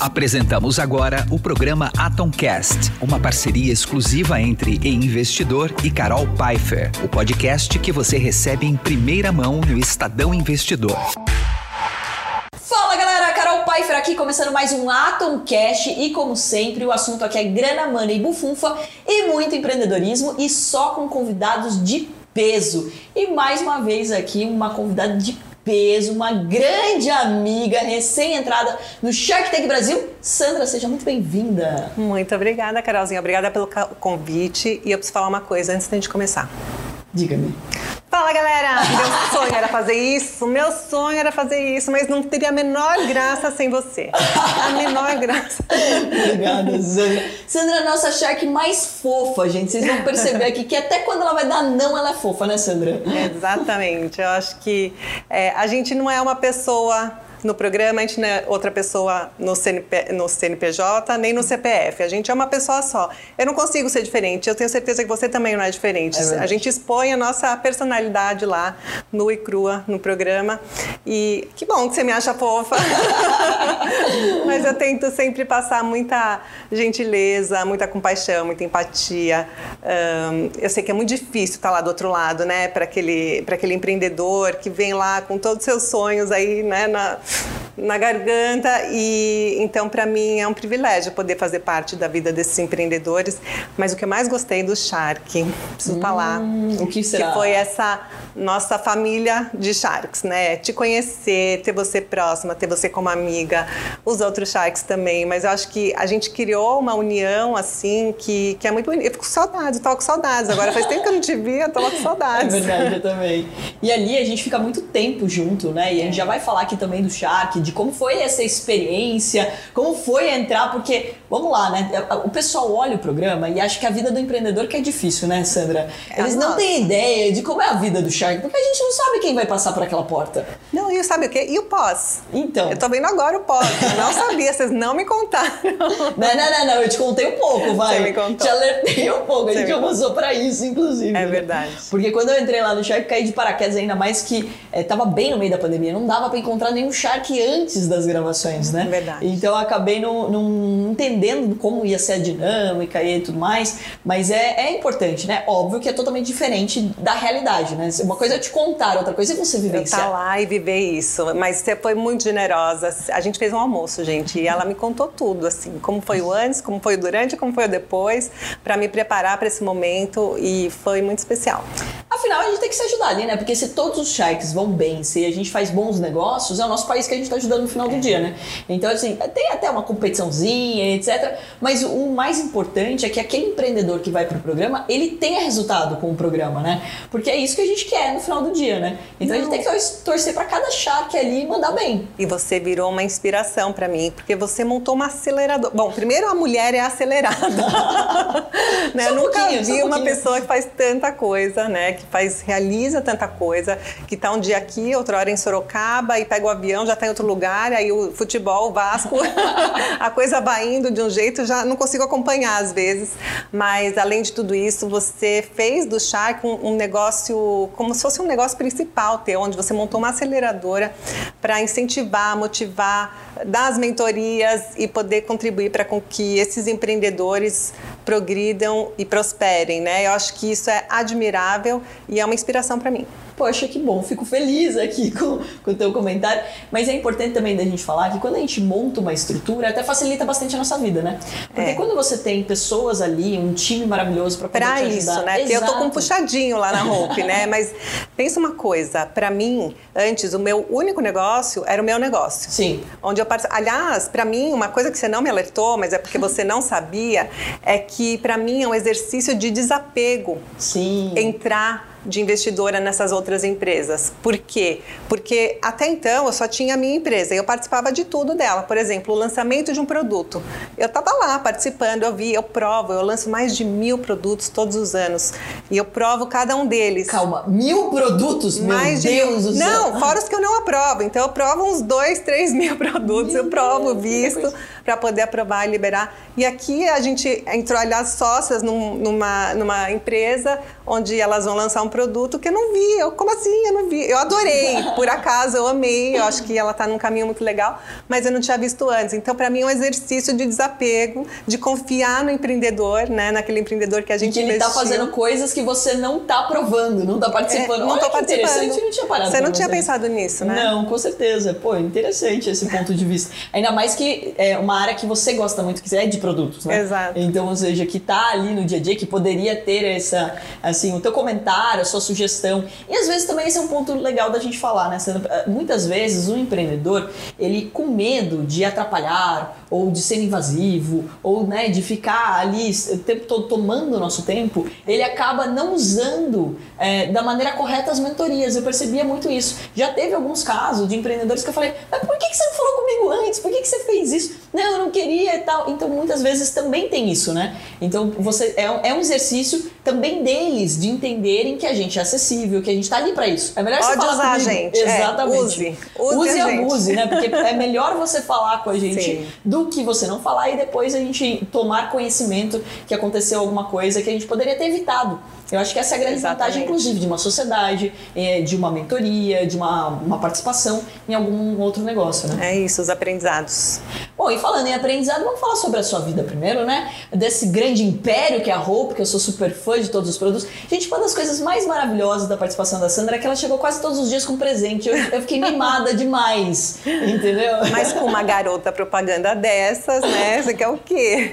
Apresentamos agora o programa Atomcast, uma parceria exclusiva entre E Investidor e Carol Pfeiffer, o podcast que você recebe em primeira mão no Estadão Investidor. Fala galera, Carol Pfeiffer aqui começando mais um Atomcast e como sempre o assunto aqui é grana, money e bufunfa e muito empreendedorismo e só com convidados de peso. E mais uma vez aqui uma convidada de peso, uma grande amiga, recém-entrada no Shark Tank Brasil. Sandra, seja muito bem-vinda. Muito obrigada, Carolzinha. Obrigada pelo convite. E eu preciso falar uma coisa antes da gente começar. Diga-me. Fala galera! Meu sonho era fazer isso, meu sonho era fazer isso, mas não teria a menor graça sem você. A menor graça. Obrigada, Sandra. Sandra é a nossa Shark mais fofa, gente. Vocês vão perceber aqui que até quando ela vai dar não, ela é fofa, né, Sandra? Exatamente. Eu acho que é, a gente não é uma pessoa no programa, a gente não é outra pessoa no, CNP, no CNPJ, nem no CPF. A gente é uma pessoa só. Eu não consigo ser diferente. Eu tenho certeza que você também não é diferente. É a gente expõe a nossa personalidade lá, nua e crua, no programa. E que bom que você me acha fofa. Mas eu tento sempre passar muita gentileza, muita compaixão, muita empatia. Um, eu sei que é muito difícil estar lá do outro lado, né? Para aquele, aquele empreendedor que vem lá com todos os seus sonhos aí, né? Na, na garganta e então para mim é um privilégio poder fazer parte da vida desses empreendedores. Mas o que eu mais gostei do Shark, preciso hum, falar, o que será? Que foi essa nossa família de Sharks, né? Te conhecer, ter você próxima, ter você como amiga, os outros Sharks também. Mas eu acho que a gente criou uma união assim que, que é muito bonita. Eu fico com saudades, eu tava com saudades. Agora faz tempo que eu não te vi, eu tava com saudades. É verdade, eu também. E ali a gente fica muito tempo junto, né? E a gente já vai falar aqui também do Shark, de como foi essa experiência, como foi entrar, porque, vamos lá, né? O pessoal olha o programa e acha que a vida do empreendedor que é difícil, né, Sandra? É Eles não têm ideia de como é a vida do Shark, porque a gente não sabe quem vai passar por aquela porta. Não, e sabe o quê? E o pós? Então. Eu tô vendo agora o pós. Eu não sabia, vocês não me contaram. Não, não, não, não, eu te contei um pouco, vai. Você me contou. Te alertei um pouco, a gente avançou pra isso, inclusive. É verdade. Porque quando eu entrei lá no Shark, caí de paraquedas ainda mais que é, tava bem no meio da pandemia, não dava para encontrar nenhum Shark antes das gravações, né? Verdade. Então eu acabei não, não entendendo como ia ser a dinâmica e tudo mais, mas é, é importante, né? Óbvio que é totalmente diferente da realidade, né? Uma coisa é te contar, outra coisa é você vivenciar. Estar tá lá e viver isso, mas você foi muito generosa. A gente fez um almoço, gente, e ela me contou tudo, assim, como foi o antes, como foi o durante, como foi o depois, para me preparar para esse momento e foi muito especial. Afinal, a gente tem que se ajudar ali, né? Porque se todos os sharks vão bem, se a gente faz bons negócios, é o nosso país que a gente está ajudando no final do dia, né? Então, assim, tem até uma competiçãozinha, etc. Mas o mais importante é que aquele empreendedor que vai para o programa, ele tenha resultado com o programa, né? Porque é isso que a gente quer no final do dia, né? Então Não. a gente tem que torcer para cada shark ali e mandar bem. E você virou uma inspiração para mim, porque você montou uma aceleradora. Bom, primeiro a mulher é acelerada. né? Um nunca vi um uma pessoa que faz tanta coisa, né? Que faz, realiza tanta coisa, que tá um dia aqui, outra hora em Sorocaba e pega o avião, já tá em outro lugar, aí o futebol, o Vasco, a coisa vai indo de um jeito, já não consigo acompanhar às vezes. Mas além de tudo isso, você fez do Shark um, um negócio, como se fosse um negócio principal teu, onde você montou uma aceleradora para incentivar, motivar, dar as mentorias e poder contribuir para que esses empreendedores progridam e prosperem, né? Eu acho que isso é admirável e é uma inspiração para mim. Poxa, que bom, fico feliz aqui com, com o teu comentário. Mas é importante também da gente falar que quando a gente monta uma estrutura, até facilita bastante a nossa vida, né? Porque é. quando você tem pessoas ali, um time maravilhoso para poder pra te ajudar. isso, né? Porque eu tô com um puxadinho lá na Hope, né? Mas pensa uma coisa, para mim, antes, o meu único negócio era o meu negócio. Sim. Onde eu. Aliás, para mim, uma coisa que você não me alertou, mas é porque você não sabia, é que para mim é um exercício de desapego. Sim. Entrar de investidora nessas outras empresas. Por quê? Porque até então eu só tinha a minha empresa e eu participava de tudo dela. Por exemplo, o lançamento de um produto. Eu estava lá participando, eu vi, eu provo, eu lanço mais de mil produtos todos os anos e eu provo cada um deles. Calma, mil produtos? Mais Meu de Deus do céu. Não, fora os que eu não aprovo. Então eu provo uns dois, três mil produtos, Meu eu provo Deus, visto para poder aprovar e liberar. E aqui a gente entrou, aliás, sócias num, numa, numa empresa onde elas vão lançar um um produto que eu não vi. Eu, como assim? Eu não vi. Eu adorei, por acaso, eu amei. Eu acho que ela está num caminho muito legal, mas eu não tinha visto antes. Então, para mim, é um exercício de desapego, de confiar no empreendedor, né? Naquele empreendedor que a gente que ele está fazendo coisas que você não está provando, não está participando. É, não estou participando. Não tinha parado. Você não tinha pensado nisso, né? Não, com certeza. Pô, interessante esse ponto de vista. Ainda mais que é uma área que você gosta muito, que é de produtos, né? Exato. Então, ou seja, que tá ali no dia a dia, que poderia ter essa, assim, o teu comentário, a sua sugestão. E às vezes também esse é um ponto legal da gente falar, né? Muitas vezes o empreendedor, ele com medo de atrapalhar, ou de ser invasivo, ou né, de ficar ali o tempo todo tomando o nosso tempo, ele acaba não usando é, da maneira correta as mentorias. Eu percebia muito isso. Já teve alguns casos de empreendedores que eu falei, mas por que, que você não falou comigo antes? Por que, que você fez isso? Não, eu não queria e tal. Então, muitas vezes também tem isso, né? Então, você é, é um exercício também deles de entenderem que a gente é acessível, que a gente está ali para isso. É melhor Pode você falar usar comigo. a gente. Exatamente. É, use. Use, use e gente. abuse, né? Porque é melhor você falar com a gente Sim. do que você não falar e depois a gente tomar conhecimento que aconteceu alguma coisa que a gente poderia ter evitado. Eu acho que essa é a grande Exatamente. vantagem, inclusive, de uma sociedade, eh, de uma mentoria, de uma, uma participação em algum outro negócio, né? É isso, os aprendizados. Bom, e falando em aprendizado, vamos falar sobre a sua vida primeiro, né? Desse grande império que é a Hope, que eu sou super fã de todos os produtos. Gente, uma das coisas mais maravilhosas da participação da Sandra é que ela chegou quase todos os dias com presente. Eu, eu fiquei mimada demais, entendeu? Mas com uma garota propaganda dessas, né? Você quer o quê?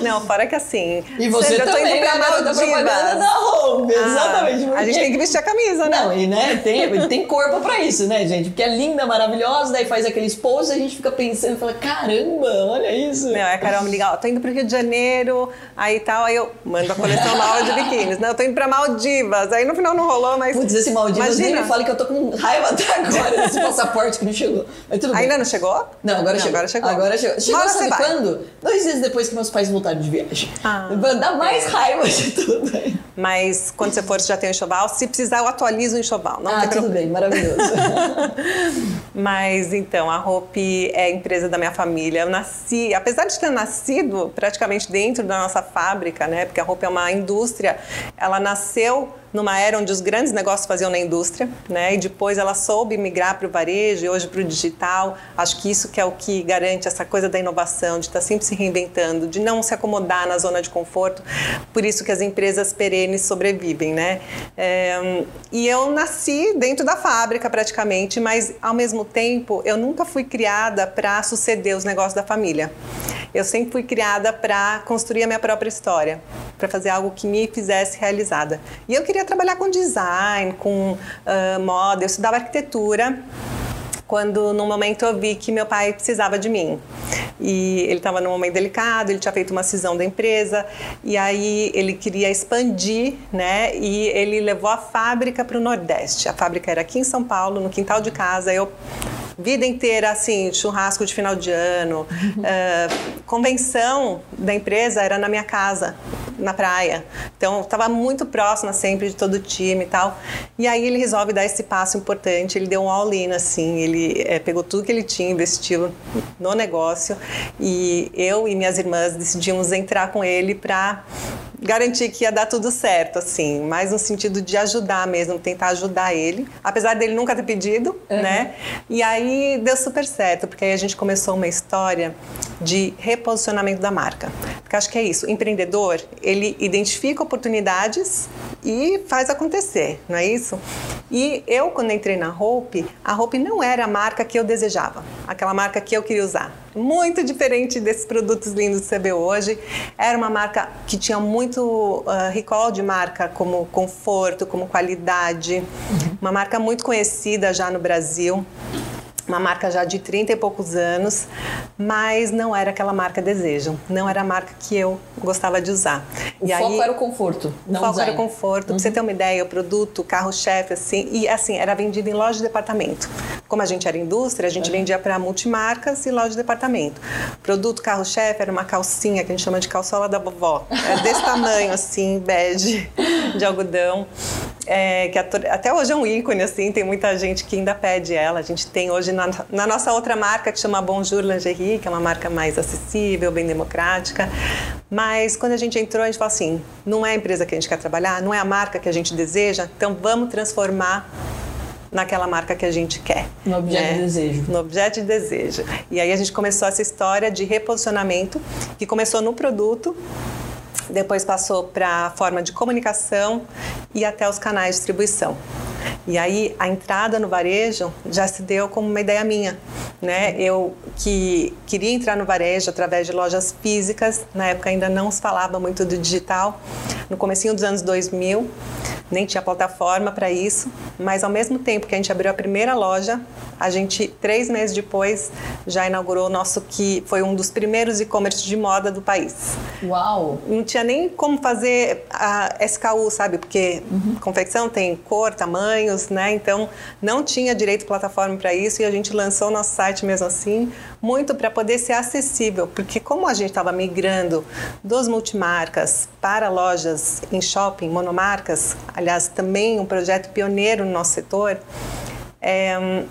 Não, fora que assim. E você Sandra, eu tô também indo é pra a garota propaganda da Hope, Ah, exatamente. a gente tem que vestir a camisa, né? Não, e né, tem, tem corpo pra isso, né, gente? Porque é linda, maravilhosa, daí faz aqueles posts e a gente fica pensando, fala, caramba, olha isso. Não, é a Carol me liga, ó, tô indo pro Rio de Janeiro, aí tal, aí eu mando a coleção nova de biquínis. Não, eu tô indo pra Maldivas. Aí no final não rolou, mas. Putz, esse Maldivas nem me fala que eu tô com raiva até agora desse passaporte que não chegou. Mas tudo bem. Ainda não chegou? Não, agora Não, chegou. agora chegou. Agora chegou. Chegou, Uma hora sabe vai. quando? Dois dias depois que meus pais voltaram de viagem. Ah, Dá mais é. raiva de tudo. Mas quando você for, você já tem o enxoval. Se precisar, eu atualizo o enxoval. Não ah, tudo problema. bem, maravilhoso. Mas então, a Hope é a empresa da minha família. Eu nasci, apesar de ter nascido praticamente dentro da nossa fábrica, né? Porque a Hope é uma indústria, ela nasceu numa era onde os grandes negócios faziam na indústria, né? E depois ela soube migrar para o varejo e hoje para o digital. Acho que isso que é o que garante essa coisa da inovação, de estar sempre se reinventando, de não se acomodar na zona de conforto. Por isso que as empresas perenes sobrevivem, né? É, e eu nasci dentro da fábrica praticamente, mas ao mesmo tempo eu nunca fui criada para suceder os negócios da família. Eu sempre fui criada para construir a minha própria história, para fazer algo que me fizesse realizada. E eu queria trabalhar com design, com ah, moda, eu estudava arquitetura quando num momento eu vi que meu pai precisava de mim. E ele estava num momento delicado, ele tinha feito uma cisão da empresa e aí ele queria expandir, né? E ele levou a fábrica para o Nordeste. A fábrica era aqui em São Paulo, no quintal de casa. Eu vida inteira assim, churrasco de final de ano, ah, convenção da empresa era na minha casa, na praia. Então estava muito próxima sempre de todo o time e tal. E aí ele resolve dar esse passo importante. Ele deu um all-in assim, ele eh, pegou tudo que ele tinha, investiu no negócio e eu e minhas irmãs decidimos entrar com ele para garantir que ia dar tudo certo, assim, mais no sentido de ajudar mesmo, tentar ajudar ele, apesar dele nunca ter pedido, né? E aí deu super certo, porque aí a gente começou uma história de reposicionamento da marca. Porque acho que é isso, o empreendedor, ele identifica oportunidades e faz acontecer, não é isso? E eu, quando entrei na Hope, a Hope não era a marca que eu desejava, aquela marca que eu queria usar. Muito diferente desses produtos lindos que você vê hoje. Era uma marca que tinha muito ah, recall de marca, como conforto, como qualidade. Uma marca muito conhecida já no Brasil uma marca já de 30 e poucos anos, mas não era aquela marca desejo, não era a marca que eu gostava de usar. O e foco aí, era o conforto, o não foco design. era o conforto. Pra você ter uma ideia, o produto, carro-chefe, assim, e assim, era vendido em loja de departamento. Como a gente era indústria, a gente vendia para multimarcas e loja de departamento. Produto carro-chefe era uma calcinha que a gente chama de calçola da vovó. É desse tamanho, assim, bege, de algodão. É, que até hoje é um ícone, assim, tem muita gente que ainda pede ela. A gente tem hoje na, na nossa outra marca que chama Bonjour Lingerie, que é uma marca mais acessível, bem democrática. Mas quando a gente entrou, a gente falou assim: não é a empresa que a gente quer trabalhar, não é a marca que a gente deseja, então vamos transformar naquela marca que a gente quer. No objeto né? de desejo. No objeto de desejo. E aí a gente começou essa história de reposicionamento, que começou no produto, depois passou para a forma de comunicação e até os canais de distribuição. E aí a entrada no varejo já se deu como uma ideia minha, né? Eu que queria entrar no varejo através de lojas físicas, na época ainda não se falava muito do digital, no comecinho dos anos 2000, nem tinha plataforma para isso, mas ao mesmo tempo que a gente abriu a primeira loja, a gente três meses depois já inaugurou o nosso que foi um dos primeiros e-commerce de moda do país. Uau! Não tinha nem como fazer a SKU, sabe? Porque uhum. confecção tem cor, tamanhos, né? Então não tinha direito plataforma para isso e a gente lançou o nosso site mesmo assim, muito para poder ser acessível, porque como a gente estava migrando dos multimarcas para lojas em shopping, monomarcas, aliás, também um projeto pioneiro no nosso setor, é,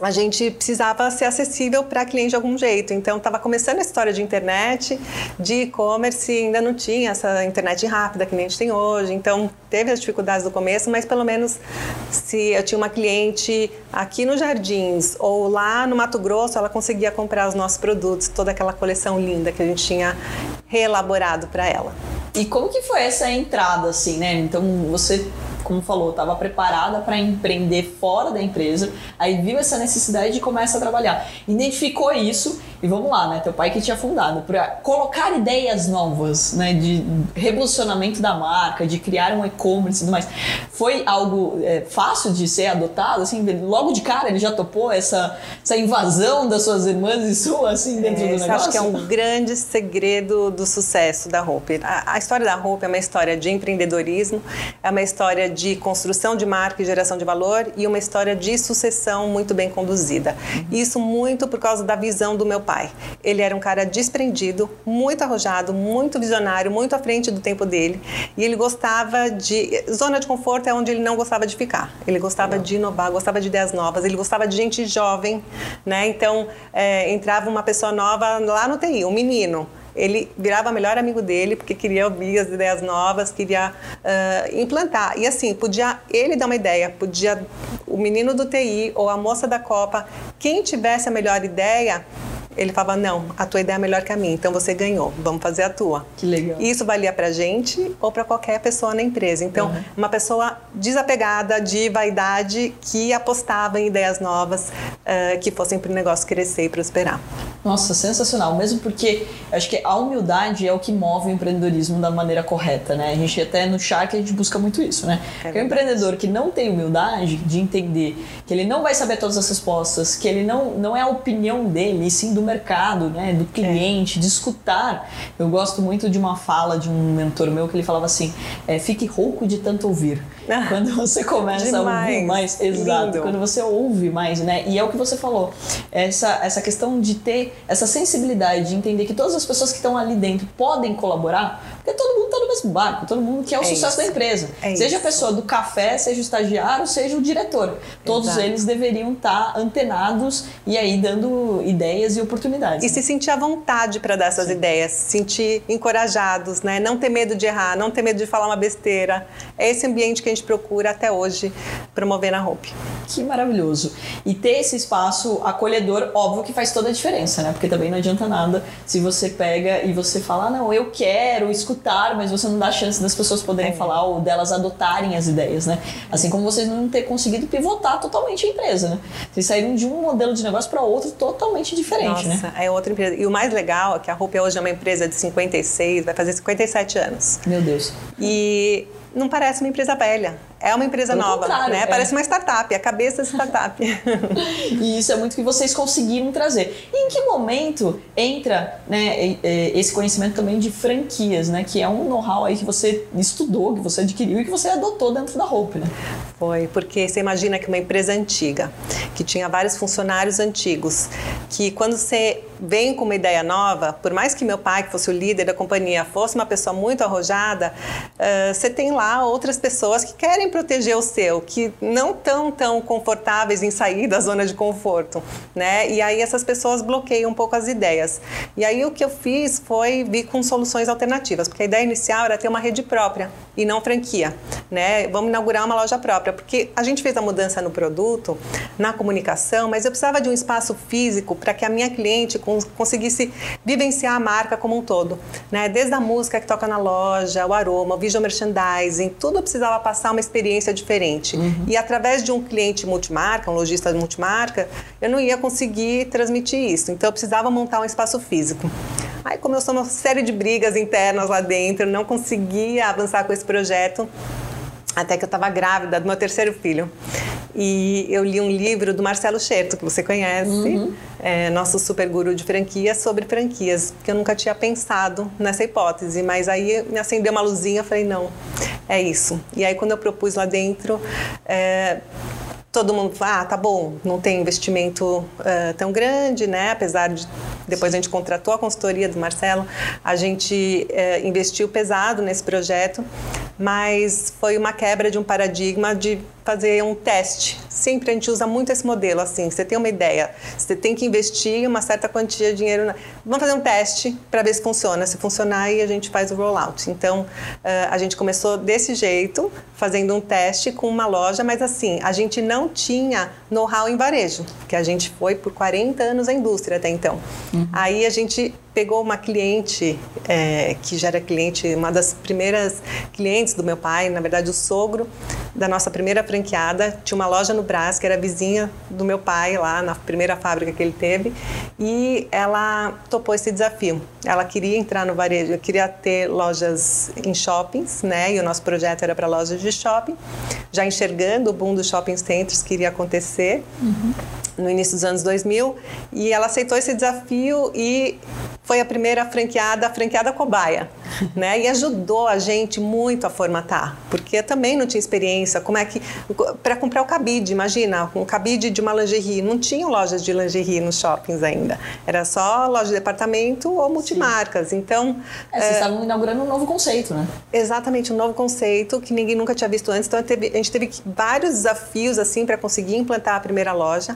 a gente precisava ser acessível para cliente de algum jeito. Então, estava começando a história de internet, de e-commerce, ainda não tinha essa internet rápida que a gente tem hoje. Então, teve as dificuldades do começo, mas pelo menos se eu tinha uma cliente aqui nos Jardins ou lá no Mato Grosso, ela conseguia comprar os nossos produtos, toda aquela coleção linda que a gente tinha reelaborado para ela. E como que foi essa entrada, assim, né? Então, você como falou, estava preparada para empreender fora da empresa, aí viu essa necessidade de começar a trabalhar. Identificou isso e vamos lá, né? Teu pai que tinha fundado, para colocar ideias novas, né? De revolucionamento da marca, de criar um e-commerce e tudo mais. Foi algo é, fácil de ser adotado, assim, logo de cara ele já topou essa, essa invasão das suas irmãs e sua, assim, dentro é, do negócio? Acho que é um grande segredo do sucesso da Hope. A, a história da Hope é uma história de empreendedorismo, é uma história de construção de marca e geração de valor e uma história de sucessão muito bem conduzida. Uhum. Isso muito por causa da visão do meu pai. Ele era um cara desprendido, muito arrojado, muito visionário, muito à frente do tempo dele e ele gostava de. Zona de conforto é onde ele não gostava de ficar. Ele gostava uhum. de inovar, gostava de ideias novas, ele gostava de gente jovem, né? Então é, entrava uma pessoa nova lá no TI, um menino ele virava melhor amigo dele porque queria ouvir as ideias novas, queria uh, implantar. E assim, podia ele dar uma ideia, podia o menino do TI ou a moça da Copa, quem tivesse a melhor ideia, ele falava: Não, a tua ideia é melhor que a minha, então você ganhou, vamos fazer a tua. Que legal. E isso valia pra gente ou para qualquer pessoa na empresa. Então, uhum. uma pessoa desapegada de vaidade que apostava em ideias novas uh, que fossem para o negócio crescer e prosperar. Nossa, sensacional. Mesmo porque acho que a humildade é o que move o empreendedorismo da maneira correta, né? A gente até no Shark a gente busca muito isso, né? É o empreendedor que não tem humildade de entender que ele não vai saber todas as respostas, que ele não, não é a opinião dele, sim do mercado, né? Do cliente, é. de escutar. Eu gosto muito de uma fala de um mentor meu que ele falava assim: é, fique rouco de tanto ouvir. Ah, quando você começa demais. a ouvir mais, exato, Lindo. quando você ouve mais, né? E é o que você falou, essa, essa questão de ter essa sensibilidade de entender que todas as pessoas que estão ali dentro podem colaborar, porque todo mundo está no mesmo barco, todo mundo quer o é sucesso isso. da empresa. É seja isso. a pessoa do café, seja o estagiário, seja o diretor. Todos Exato. eles deveriam estar tá antenados e aí dando ideias e oportunidades. E né? se sentir à vontade para dar essas Sim. ideias, se sentir encorajados, né? Não ter medo de errar, não ter medo de falar uma besteira. É esse ambiente que a gente procura até hoje promover na Hope. Que maravilhoso. E ter esse espaço acolhedor, óbvio que faz toda a diferença, né? Porque também não adianta nada se você pega e você fala, ah, não, eu quero escutar, mas você não dá chance das pessoas poderem é. falar ou delas adotarem as ideias, né? Assim como vocês não ter conseguido pivotar totalmente a empresa, né? Vocês saíram de um modelo de negócio para outro totalmente diferente, Nossa, né? é outra empresa. E o mais legal é que a Hope hoje é uma empresa de 56, vai fazer 57 anos. Meu Deus. E não parece uma empresa velha. É uma empresa Pelo nova, né? É. Parece uma startup, a cabeça de startup. e isso é muito que vocês conseguiram trazer. E em que momento entra né, esse conhecimento também de franquias, né? Que é um know-how aí que você estudou, que você adquiriu e que você adotou dentro da Hope, né? Foi, porque você imagina que uma empresa antiga, que tinha vários funcionários antigos, que quando você vem com uma ideia nova, por mais que meu pai, que fosse o líder da companhia, fosse uma pessoa muito arrojada, uh, você tem lá outras pessoas que querem proteger o seu, que não estão tão confortáveis em sair da zona de conforto, né? E aí essas pessoas bloqueiam um pouco as ideias. E aí o que eu fiz foi vir com soluções alternativas, porque a ideia inicial era ter uma rede própria e não franquia, né? Vamos inaugurar uma loja própria, porque a gente fez a mudança no produto, na comunicação, mas eu precisava de um espaço físico para que a minha cliente conseguisse vivenciar a marca como um todo, né? Desde a música que toca na loja, o aroma, o visual merchandising, tudo precisava passar uma experiência diferente. Uhum. E através de um cliente multimarca, um lojista multimarca, eu não ia conseguir transmitir isso. Então eu precisava montar um espaço físico. Aí começou uma série de brigas internas lá dentro, não conseguia avançar com esse projeto até que eu estava grávida do meu terceiro filho. E eu li um livro do Marcelo Scherto, que você conhece, uhum. é, nosso super guru de franquias, sobre franquias, que eu nunca tinha pensado nessa hipótese, mas aí me acendeu uma luzinha, falei, não, é isso. E aí quando eu propus lá dentro, é, todo mundo ah, tá bom, não tem investimento uh, tão grande, né? Apesar de depois a gente contratou a consultoria do Marcelo, a gente uh, investiu pesado nesse projeto, mas foi uma quebra de um paradigma de fazer um teste. Sempre a gente usa muito esse modelo, assim, você tem uma ideia, você tem que investir uma certa quantia de dinheiro. Na... Vamos fazer um teste para ver se funciona. Se funcionar, aí a gente faz o rollout. Então, uh, a gente começou desse jeito, fazendo um teste com uma loja, mas assim, a gente não tinha know-how em varejo, que a gente foi por 40 anos na indústria até então. Uhum. Aí a gente pegou uma cliente é, que já era cliente, uma das primeiras clientes do meu pai, na verdade o sogro da nossa primeira franqueada, tinha uma loja no Brás que era vizinha do meu pai lá na primeira fábrica que ele teve e ela topou esse desafio. Ela queria entrar no varejo, queria ter lojas em shoppings, né? E o nosso projeto era para lojas de shopping, já enxergando o boom dos shopping centers que iria acontecer. Uhum no início dos anos 2000 e ela aceitou esse desafio e foi a primeira franqueada, a franqueada cobaia, né? E ajudou a gente muito a formatar, porque também não tinha experiência, como é que para comprar o cabide, imagina, um cabide de uma lingerie, não tinham lojas de lingerie nos shoppings ainda. Era só loja de departamento ou multimarcas. Sim. Então, é, vocês é, estavam inaugurando um novo conceito, né? Exatamente, um novo conceito que ninguém nunca tinha visto antes. Então, a gente teve vários desafios assim para conseguir implantar a primeira loja.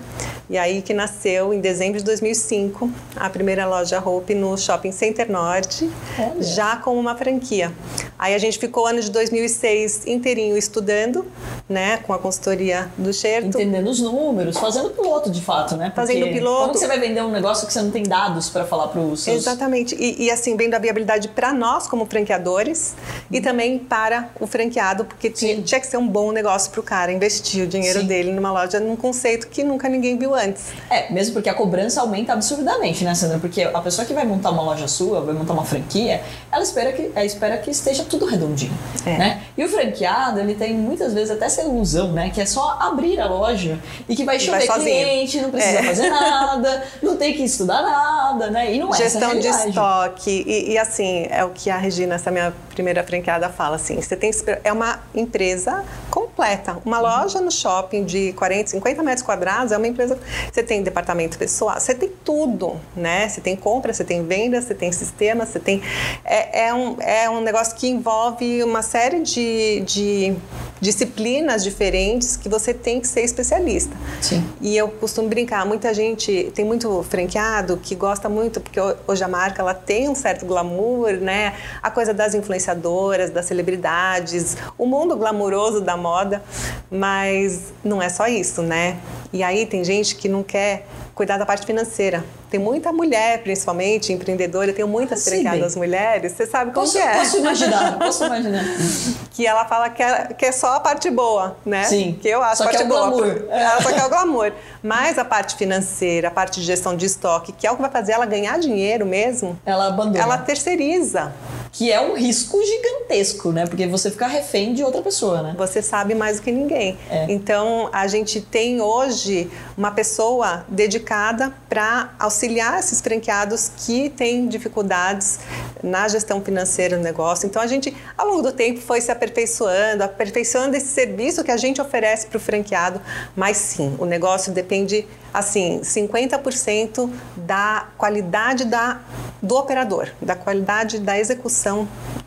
E aí que nasceu, em dezembro de 2005, a primeira loja Hope no Shopping Center Norte, Olha. já com uma franquia. Aí a gente ficou ano de 2006 inteirinho estudando, né, com a consultoria do Xerto. Entendendo os números, fazendo piloto de fato, né? Porque fazendo piloto. Como você vai vender um negócio que você não tem dados para falar para os seus... Exatamente. E, e assim, vendo a viabilidade para nós como franqueadores e também para o franqueado, porque tinha, tinha, que ser um bom negócio para o cara investir o dinheiro Sim. dele numa loja num conceito que nunca ninguém viu antes. É, mesmo porque a cobrança aumenta absurdamente, né, Sandra? Porque a pessoa que vai montar uma loja sua, vai montar uma franquia, ela espera que, ela espera que esteja tudo redondinho, é. né? E o franqueado, ele tem muitas vezes até essa ilusão, né? Que é só abrir a loja e que vai chover vai cliente, não precisa é. fazer nada, não tem que estudar nada, né? E não é Gestão de estoque. E, e, assim, é o que a Regina, essa minha primeira franqueada, fala assim, você tem é uma empresa completa. Uma uhum. loja no shopping de 40, 50 metros quadrados é uma empresa você tem departamento pessoal, você tem tudo, né? Você tem compra, você tem venda, você tem sistema, você tem. É, é, um, é um negócio que envolve uma série de, de disciplinas diferentes que você tem que ser especialista. Sim. E eu costumo brincar, muita gente tem muito franqueado que gosta muito, porque hoje a marca ela tem um certo glamour, né? A coisa das influenciadoras, das celebridades, o mundo glamouroso da moda, mas não é só isso, né? E aí tem gente que não quer cuidar da parte financeira. Tem muita mulher, principalmente, empreendedora, eu tenho muitas franqueadas mulheres, você sabe como posso, é. Posso imaginar, posso imaginar. que ela fala que é, que é só a parte boa, né? Sim. Que eu acho só a parte que é o boa. Glamour. Ela só quer o glamour. Mas a parte financeira, a parte de gestão de estoque, que é o que vai fazer ela ganhar dinheiro mesmo, ela abandona. Ela terceiriza. Que é um risco gigantesco, né? Porque você fica refém de outra pessoa, né? Você sabe mais do que ninguém. É. Então, a gente tem hoje uma pessoa dedicada para auxiliar esses franqueados que têm dificuldades na gestão financeira do negócio. Então a gente, ao longo do tempo, foi se aperfeiçoando, aperfeiçoando esse serviço que a gente oferece para o franqueado. Mas sim, o negócio depende assim, 50% da qualidade da, do operador, da qualidade da execução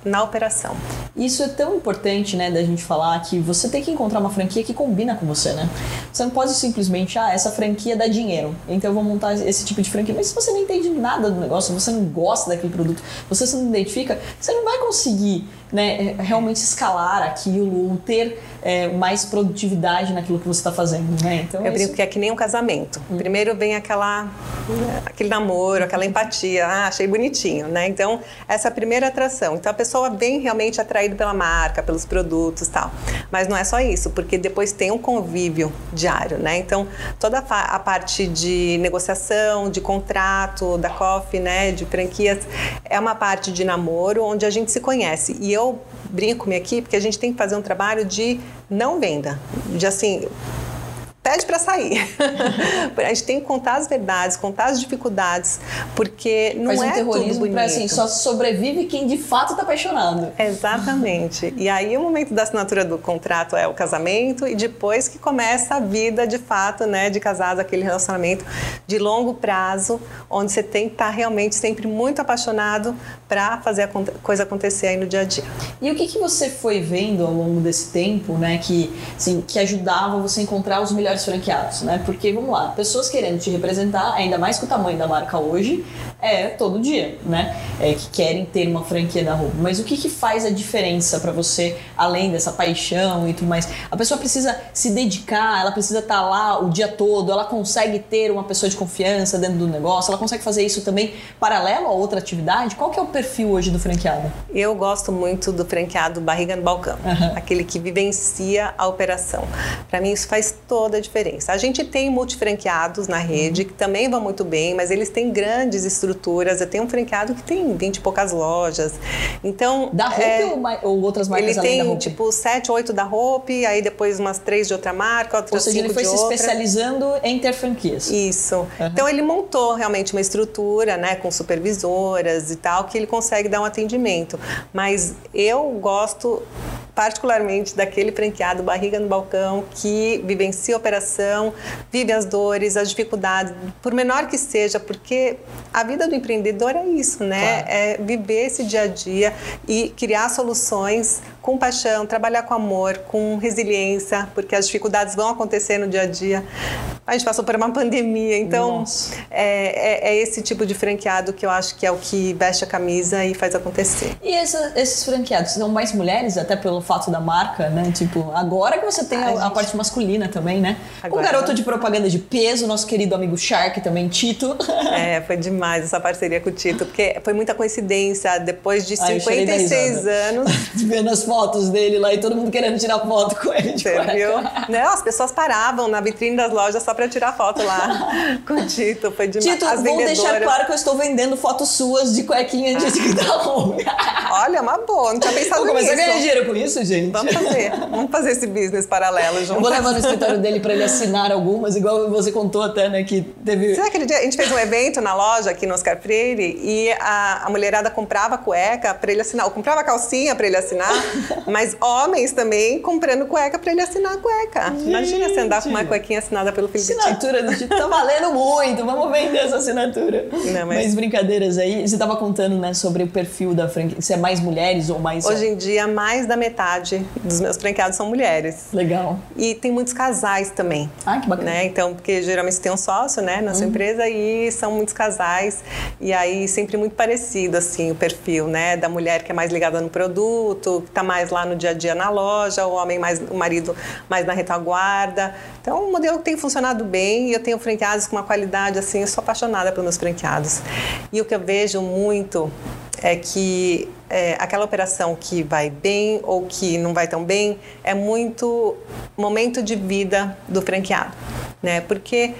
na operação. Isso é tão importante, né, da gente falar que você tem que encontrar uma franquia que combina com você, né? Você não pode simplesmente, ah, essa franquia dá dinheiro, então eu vou montar esse tipo de franquia. Mas se você não entende nada do negócio, você não gosta daquele produto, você se não identifica, você não vai conseguir né, realmente escalar aquilo, ou ter é, mais produtividade naquilo que você está fazendo, né? Então, eu brinco isso... que é que nem um casamento. Hum. Primeiro vem aquela, aquele namoro, aquela empatia, ah, achei bonitinho, né? Então, essa é a primeira atração. Então, a pessoa vem realmente atraída pela marca, pelos produtos tal. Mas não é só isso, porque depois tem um convívio diário, né? Então, toda a parte de negociação, de contrato, da coffee, né, de franquias, é uma parte de namoro onde a gente se conhece. E eu brinco com minha equipe que a gente tem que fazer um trabalho de não venda, de assim, pede para sair. a gente tem que contar as verdades, contar as dificuldades, porque não Faz um é terrorismo tudo bonito. Pra, assim, só sobrevive quem de fato está apaixonado. Exatamente. e aí o momento da assinatura do contrato é o casamento e depois que começa a vida de fato, né, de casados, aquele relacionamento de longo prazo, onde você tem que estar tá realmente sempre muito apaixonado para fazer a coisa acontecer aí no dia a dia. E o que, que você foi vendo ao longo desse tempo, né, que, assim, que ajudava você a encontrar os melhores franqueados, né? Porque, vamos lá, pessoas querendo te representar, ainda mais com o tamanho da marca hoje, é todo dia, né? É, que querem ter uma franquia da roupa. Mas o que, que faz a diferença para você, além dessa paixão e tudo mais? A pessoa precisa se dedicar, ela precisa estar tá lá o dia todo, ela consegue ter uma pessoa de confiança dentro do negócio, ela consegue fazer isso também paralelo a outra atividade? Qual que é o perfil hoje do franqueado? Eu gosto muito do franqueado barriga no balcão, uhum. aquele que vivencia a operação. Para mim isso faz toda a diferença. A gente tem multifranqueados na rede uhum. que também vão muito bem, mas eles têm grandes estruturas. Eu tenho um franqueado que tem 20 e poucas lojas. Então. Da Hope é, ou, ou, outras marcas Ele tem, tipo, 7, 8 da Hope, aí depois umas 3 de outra marca, outras 5 de outra. Ou seja, ele foi se especializando em ter franquias. Isso. Uhum. Então ele montou realmente uma estrutura, né, com supervisoras e tal, que ele consegue dar um atendimento. Mas eu gosto particularmente daquele franqueado barriga no balcão que vivencia a vive as dores, as dificuldades, por menor que seja, porque a vida do empreendedor é isso, né? Claro. É viver esse dia a dia e criar soluções com paixão, trabalhar com amor, com resiliência, porque as dificuldades vão acontecer no dia a dia. A gente passou por uma pandemia, então é, é, é, esse tipo de franqueado que eu acho que é o que veste a camisa e faz acontecer. E essa, esses franqueados são mais mulheres, até pelo fato da marca, né? Tipo, agora que você tem a, a, gente... a parte masculina também, né? Agora, o garoto de propaganda de peso, nosso querido amigo Shark também, Tito. É, foi demais essa parceria com o Tito, porque foi muita coincidência. Depois de 56 anos. Vendo as fotos dele lá e todo mundo querendo tirar foto com ele. Você viu? Não, as pessoas paravam na vitrine das lojas só para tirar foto lá com o Tito. Foi demais. Tito, as vou deixar claro que eu estou vendendo fotos suas de cuequinha de ah. da longa. Olha, uma boa, não tinha pensado nisso. Você ganha dinheiro com isso, gente? Vamos fazer. Vamos fazer esse business paralelo junto. Eu vou levar no escritório dele para ele assinar algumas, igual você contou até, né, que teve... Você acredita? A gente fez um evento na loja aqui no Oscar Freire e a, a mulherada comprava cueca para ele assinar, ou comprava calcinha para ele assinar, mas homens também comprando cueca para ele assinar a cueca. Gente. Imagina você andar com uma cuequinha assinada pelo Felipe Assinatura do Tito tá valendo muito, vamos vender essa assinatura. Não, mas... mas brincadeiras aí, você tava contando, né, sobre o perfil da franquia, se é mais mulheres ou mais... Hoje em dia, mais da metade dos meus franqueados são mulheres. Legal. E tem muitos casais também. Ah, que bacana. Né? Então, porque geralmente tem um sócio, né, na sua uhum. empresa e são muitos casais e aí sempre muito parecido, assim, o perfil, né, da mulher que é mais ligada no produto, que está mais lá no dia a dia na loja, o homem mais, o marido mais na retaguarda. Então, o modelo tem funcionado bem e eu tenho franqueados com uma qualidade, assim, eu sou apaixonada pelos meus franqueados. E o que eu vejo muito é que é, aquela operação que vai bem ou que não vai tão bem é muito momento de vida do franqueado. né? Porque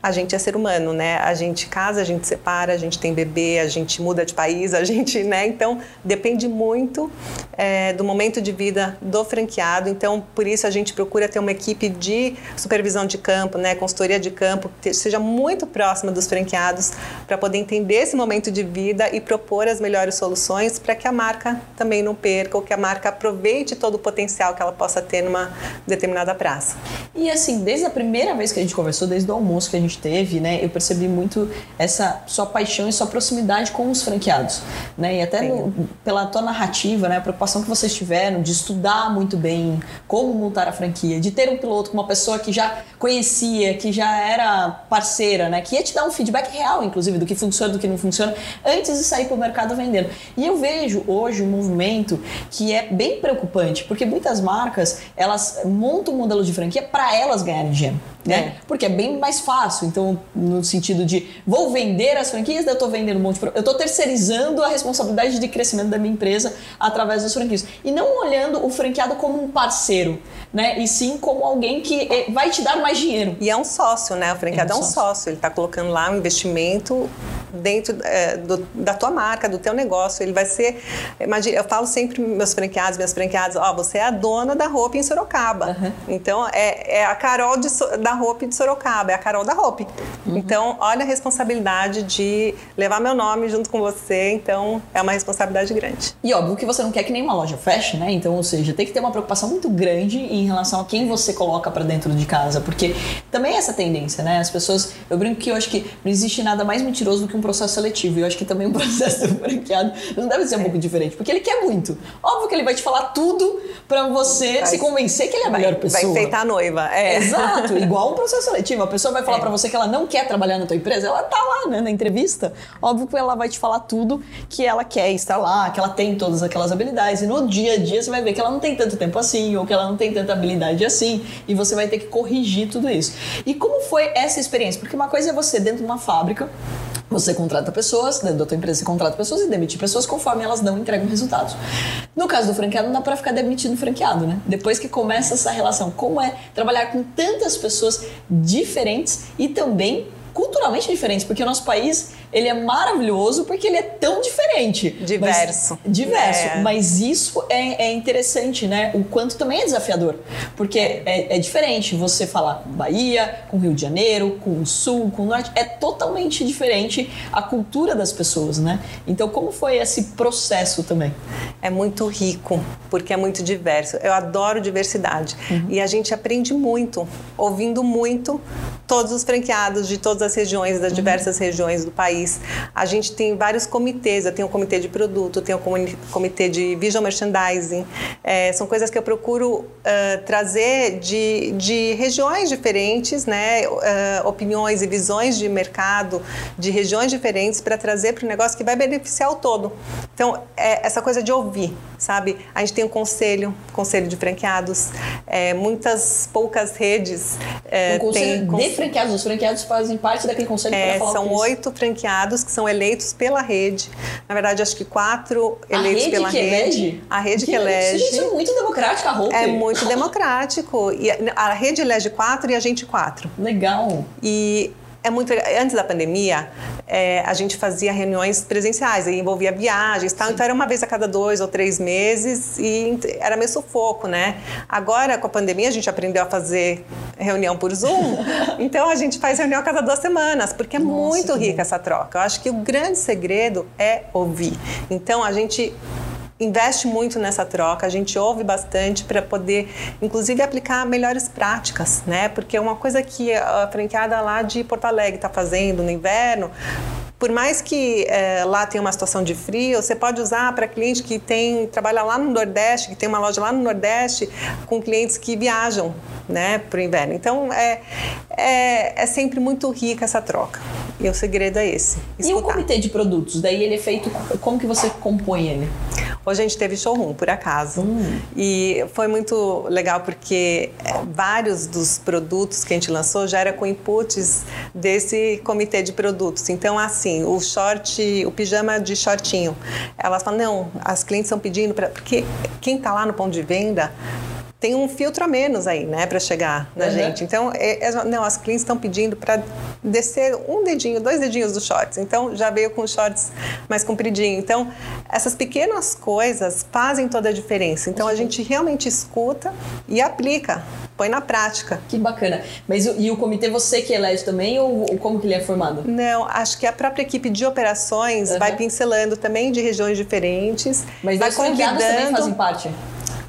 a gente é ser humano, né? A gente casa, a gente separa, a gente tem bebê, a gente muda de país, a gente, né? Então depende muito é, do momento de vida do franqueado. Então por isso a gente procura ter uma equipe de supervisão de campo, né? Consultoria de campo que seja muito próxima dos franqueados para poder entender esse momento de vida e propor as melhores soluções para que a marca também não perca ou que a marca aproveite todo o potencial que ela possa ter numa determinada praça. E assim, desde a primeira vez que a gente conversou, desde o almoço que a gente teve, né, eu percebi muito essa sua paixão e sua proximidade com os franqueados, né? E até no, pela tua narrativa, né, a preocupação que vocês tiveram de estudar muito bem como montar a franquia, de ter um piloto com uma pessoa que já conhecia, que já era parceira, né, que ia te dar um feedback real, inclusive, do que funciona, do que não funciona, antes de sair para o mercado vendendo. E eu vejo hoje um movimento que é bem preocupante, porque muitas marcas elas montam um modelo de franquia para elas ganharem dinheiro né? É. Porque é bem mais fácil. Então, no sentido de vou vender as franquias, eu estou vendendo um monte de. Eu estou terceirizando a responsabilidade de crescimento da minha empresa através das franquias. E não olhando o franqueado como um parceiro, né? E sim como alguém que eh, vai te dar mais dinheiro. E é um sócio, né? O franqueado é um, é um sócio. sócio. Ele está colocando lá um investimento dentro é, do, da tua marca, do teu negócio. Ele vai ser. Imagina, eu falo sempre meus franqueados, minhas franqueadas, ó, oh, você é a dona da roupa em Sorocaba. Uhum. Então, é, é a Carol de, da Hope de Sorocaba, é a Carol da Hope. Uhum. Então, olha a responsabilidade de levar meu nome junto com você, então é uma responsabilidade grande. E óbvio que você não quer que nenhuma loja feche, né? Então, ou seja, tem que ter uma preocupação muito grande em relação a quem você coloca para dentro de casa, porque também é essa tendência, né? As pessoas, eu brinco que eu acho que não existe nada mais mentiroso do que um processo seletivo. E eu acho que também o processo do franqueado não deve ser um pouco diferente, porque ele quer muito. Óbvio que ele vai te falar tudo para você vai, se convencer que ele é a melhor pessoa. Vai enfeitar a noiva, é. Exato, igual um processo seletivo. A pessoa vai falar é. para você que ela não quer trabalhar na tua empresa, ela tá lá, né, na entrevista. Óbvio que ela vai te falar tudo que ela quer estar lá, que ela tem todas aquelas habilidades. E no dia a dia você vai ver que ela não tem tanto tempo assim, ou que ela não tem tanta habilidade assim, e você vai ter que corrigir tudo isso. E como foi essa experiência? Porque uma coisa é você dentro de uma fábrica, você contrata pessoas, dentro da tua empresa você contrata pessoas e demite pessoas conforme elas não entregam resultados. No caso do franqueado, não dá para ficar demitindo franqueado, né? Depois que começa essa relação, como é trabalhar com tantas pessoas diferentes e também culturalmente diferentes, porque o nosso país ele é maravilhoso porque ele é tão diferente. Diverso. Mas, diverso. É. Mas isso é, é, interessante, né? O quanto também é desafiador. Porque é, é, diferente você falar com Bahia, com Rio de Janeiro, com o Sul, com o Norte. É totalmente diferente a cultura das pessoas, né? Então, como foi esse processo também? É muito rico, porque é muito diverso. Eu adoro diversidade. Uhum. E a gente aprende muito, ouvindo muito todos os franqueados de todas as regiões, das uhum. diversas regiões do país. A gente tem vários comitês, eu tenho o comitê de produto, tenho o comitê de visual merchandising. É, são coisas que eu procuro uh, trazer de, de regiões diferentes, né? Uh, opiniões e visões de mercado de regiões diferentes para trazer para o negócio que vai beneficiar o todo. Então, é essa coisa de ouvir, sabe? A gente tem um conselho, conselho de franqueados, é, muitas poucas redes. É, um conselho franqueados, os franqueados fazem parte daquele conselho é, para falar São oito franqueados que são eleitos pela rede. Na verdade, acho que quatro eleitos rede pela que rede. Elege? A rede que, que elege. Isso é muito democrático, a roupa. É muito democrático. E a rede elege quatro e a gente quatro. Legal. E é muito antes da pandemia é, a gente fazia reuniões presenciais e envolvia viagens tal. Então era uma vez a cada dois ou três meses e era meio sufoco né? Agora com a pandemia a gente aprendeu a fazer reunião por zoom. Então a gente faz reunião a cada duas semanas porque é Nossa, muito rica essa troca. Eu acho que o grande segredo é ouvir. Então a gente investe muito nessa troca, a gente ouve bastante para poder, inclusive, aplicar melhores práticas, né? Porque uma coisa que a franqueada lá de Porto Alegre está fazendo no inverno, por mais que é, lá tenha uma situação de frio, você pode usar para cliente que tem trabalha lá no Nordeste, que tem uma loja lá no Nordeste, com clientes que viajam né, para o inverno. Então é, é, é, sempre muito rica essa troca. E o segredo é esse. Escutar. E o comitê de produtos? Daí ele é feito. Como que você compõe ele? Hoje a gente teve showroom, por acaso. Hum. E foi muito legal porque é, vários dos produtos que a gente lançou já era com inputs desse comitê de produtos. Então, assim, o short, o pijama de shortinho. Elas falam, não, as clientes estão pedindo, pra, porque quem está lá no ponto de venda tem um filtro a menos aí, né, para chegar na uhum. gente. Então, é, é, não, as clientes estão pedindo para descer um dedinho, dois dedinhos dos shorts. Então, já veio com shorts mais compridinho. Então, essas pequenas coisas fazem toda a diferença. Então, a gente realmente escuta e aplica, põe na prática. Que bacana. Mas e o comitê você que elege também ou, ou como que ele é formado? Não, acho que a própria equipe de operações uhum. vai pincelando também de regiões diferentes. Mas vai os convidando... também fazem parte?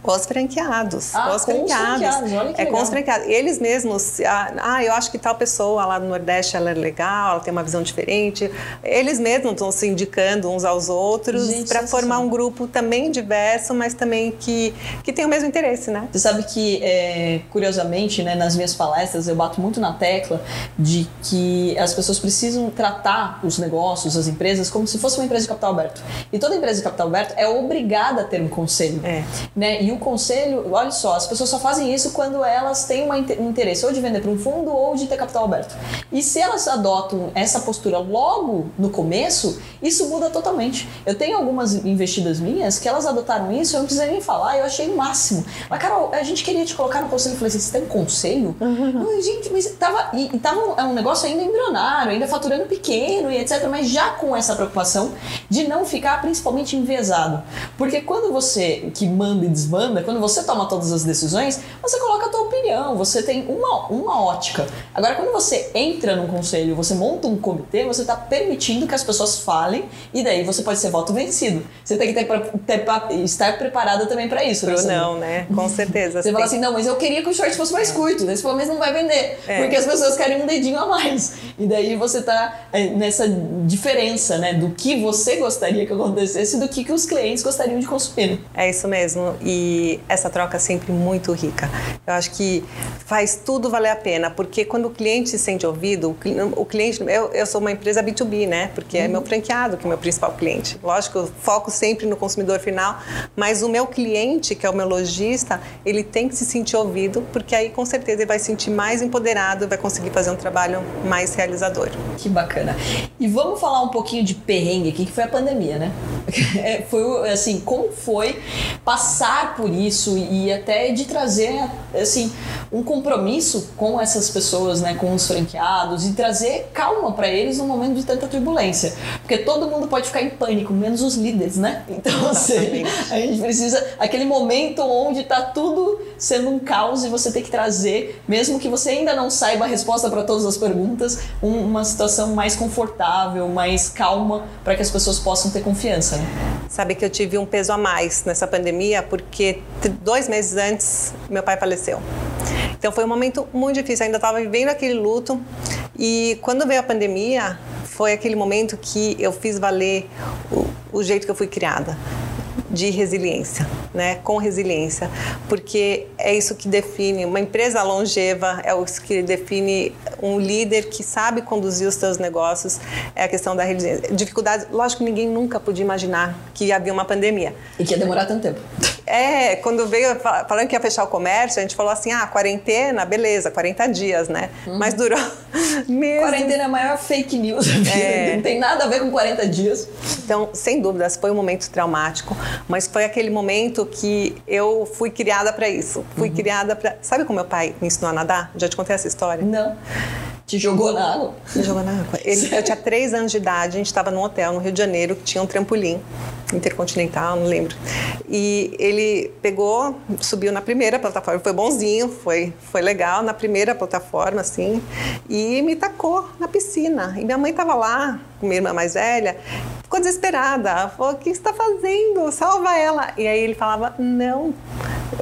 Com os franqueados. Ah, com os franqueados. franqueados. É legal. com os franqueados. Eles mesmos, ah, ah, eu acho que tal pessoa lá no Nordeste ela é legal, ela tem uma visão diferente. Eles mesmos estão se indicando uns aos outros para formar um grupo também diverso, mas também que, que tem o mesmo interesse, né? Você sabe que, é, curiosamente, né, nas minhas palestras eu bato muito na tecla de que as pessoas precisam tratar os negócios, as empresas, como se fosse uma empresa de capital aberto. E toda empresa de capital aberto é obrigada a ter um conselho. É. Né? E o conselho, olha só, as pessoas só fazem isso quando elas têm uma, um interesse ou de vender para um fundo ou de ter capital aberto. E se elas adotam essa postura logo no começo, isso muda totalmente. Eu tenho algumas investidas minhas que elas adotaram isso, eu não precisei nem falar, eu achei o máximo. Mas, Carol, a gente queria te colocar no conselho. Eu falei assim: você tem um conselho? Uhum. Gente, mas tava, e, e tava um, é um negócio ainda embrionário, ainda faturando pequeno e etc. Mas já com essa preocupação de não ficar principalmente envezado. Porque quando você que manda e desmanda, banda, quando você toma todas as decisões, você coloca a tua opinião, você tem uma, uma ótica. Agora, quando você entra num conselho, você monta um comitê, você está permitindo que as pessoas falem e daí você pode ser voto vencido. Você tem que ter, ter, estar preparada também para isso. Né? Pro não, né? Com certeza. Você, fala assim, não, mas eu queria que o short fosse mais curto. Daí você fala, mas não vai vender. É. Porque as pessoas querem um dedinho a mais. E daí você tá é, nessa diferença, né? Do que você gostaria que acontecesse e do que, que os clientes gostariam de consumir. É isso mesmo. E essa troca é sempre muito rica. Eu acho que faz tudo valer a pena, porque quando o cliente se sente ouvido, o cliente, eu, eu sou uma empresa B2B, né? Porque uhum. é meu franqueado que é meu principal cliente. Lógico, eu foco sempre no consumidor final, mas o meu cliente, que é o meu lojista, ele tem que se sentir ouvido, porque aí com certeza ele vai se sentir mais empoderado, vai conseguir fazer um trabalho mais realizador. Que bacana. E vamos falar um pouquinho de perrengue aqui, que foi a pandemia, né? É, foi assim, como foi passar por isso e até de trazer assim um compromisso com essas pessoas, né, com os franqueados e trazer calma para eles no momento de tanta turbulência, porque todo mundo pode ficar em pânico, menos os líderes, né? Então assim, a gente precisa aquele momento onde está tudo sendo um caos e você tem que trazer, mesmo que você ainda não saiba a resposta para todas as perguntas, uma situação mais confortável, mais calma para que as pessoas possam ter confiança. Né? Sabe que eu tive um peso a mais nessa pandemia porque dois meses antes meu pai faleceu. Então foi um momento muito difícil, ainda estava vivendo aquele luto. E quando veio a pandemia, foi aquele momento que eu fiz valer o, o jeito que eu fui criada de resiliência, né? Com resiliência, porque é isso que define uma empresa longeva, é o que define um líder que sabe conduzir os seus negócios, é a questão da resiliência. Dificuldades, lógico ninguém nunca podia imaginar que havia uma pandemia. E que ia demorar tanto tempo. É, quando veio falando que ia fechar o comércio, a gente falou assim: ah, quarentena, beleza, 40 dias, né? Uhum. Mas durou meses. Quarentena é a maior fake news. É. Não tem nada a ver com 40 dias. Então, sem dúvidas, foi um momento traumático, mas foi aquele momento que eu fui criada para isso. Fui uhum. criada para. Sabe como meu pai me ensinou a nadar? Já te contei essa história? Não. Te jogou na água? Me jogou na água. Ele, eu tinha três anos de idade, a gente estava num hotel no Rio de Janeiro que tinha um trampolim intercontinental, não lembro. E ele pegou, subiu na primeira plataforma, foi bonzinho, foi, foi legal na primeira plataforma, assim, e me tacou na piscina. E minha mãe estava lá, minha irmã mais velha, ficou desesperada. Ela falou: O que está fazendo? Salva ela. E aí ele falava: Não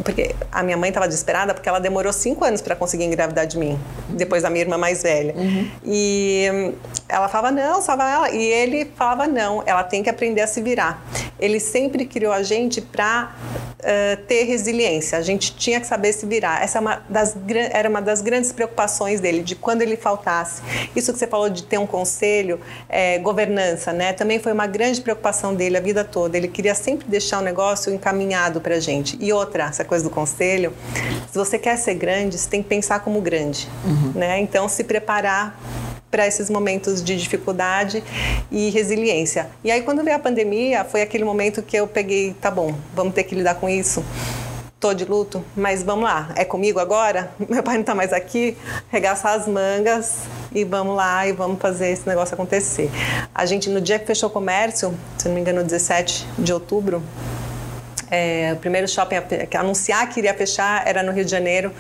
porque a minha mãe estava desesperada porque ela demorou cinco anos para conseguir engravidar de mim, depois da minha irmã mais velha. Uhum. E ela falava, não, salva ela. E ele falava, não, ela tem que aprender a se virar. Ele sempre criou a gente para uh, ter resiliência, a gente tinha que saber se virar. Essa é uma das, era uma das grandes preocupações dele, de quando ele faltasse. Isso que você falou de ter um conselho, é, governança, né? Também foi uma grande preocupação dele a vida toda. Ele queria sempre deixar o negócio encaminhado para a gente. E outra, essa coisa do conselho, se você quer ser grande, você tem que pensar como grande, uhum. né? Então, se preparar para esses momentos de dificuldade e resiliência. E aí quando veio a pandemia, foi aquele momento que eu peguei, tá bom, vamos ter que lidar com isso. tô de luto, mas vamos lá, é comigo agora? Meu pai não tá mais aqui, regaçar as mangas e vamos lá e vamos fazer esse negócio acontecer. A gente, no dia que fechou o comércio, se não me engano, 17 de outubro, é, o primeiro shopping a, anunciar que iria fechar era no Rio de Janeiro.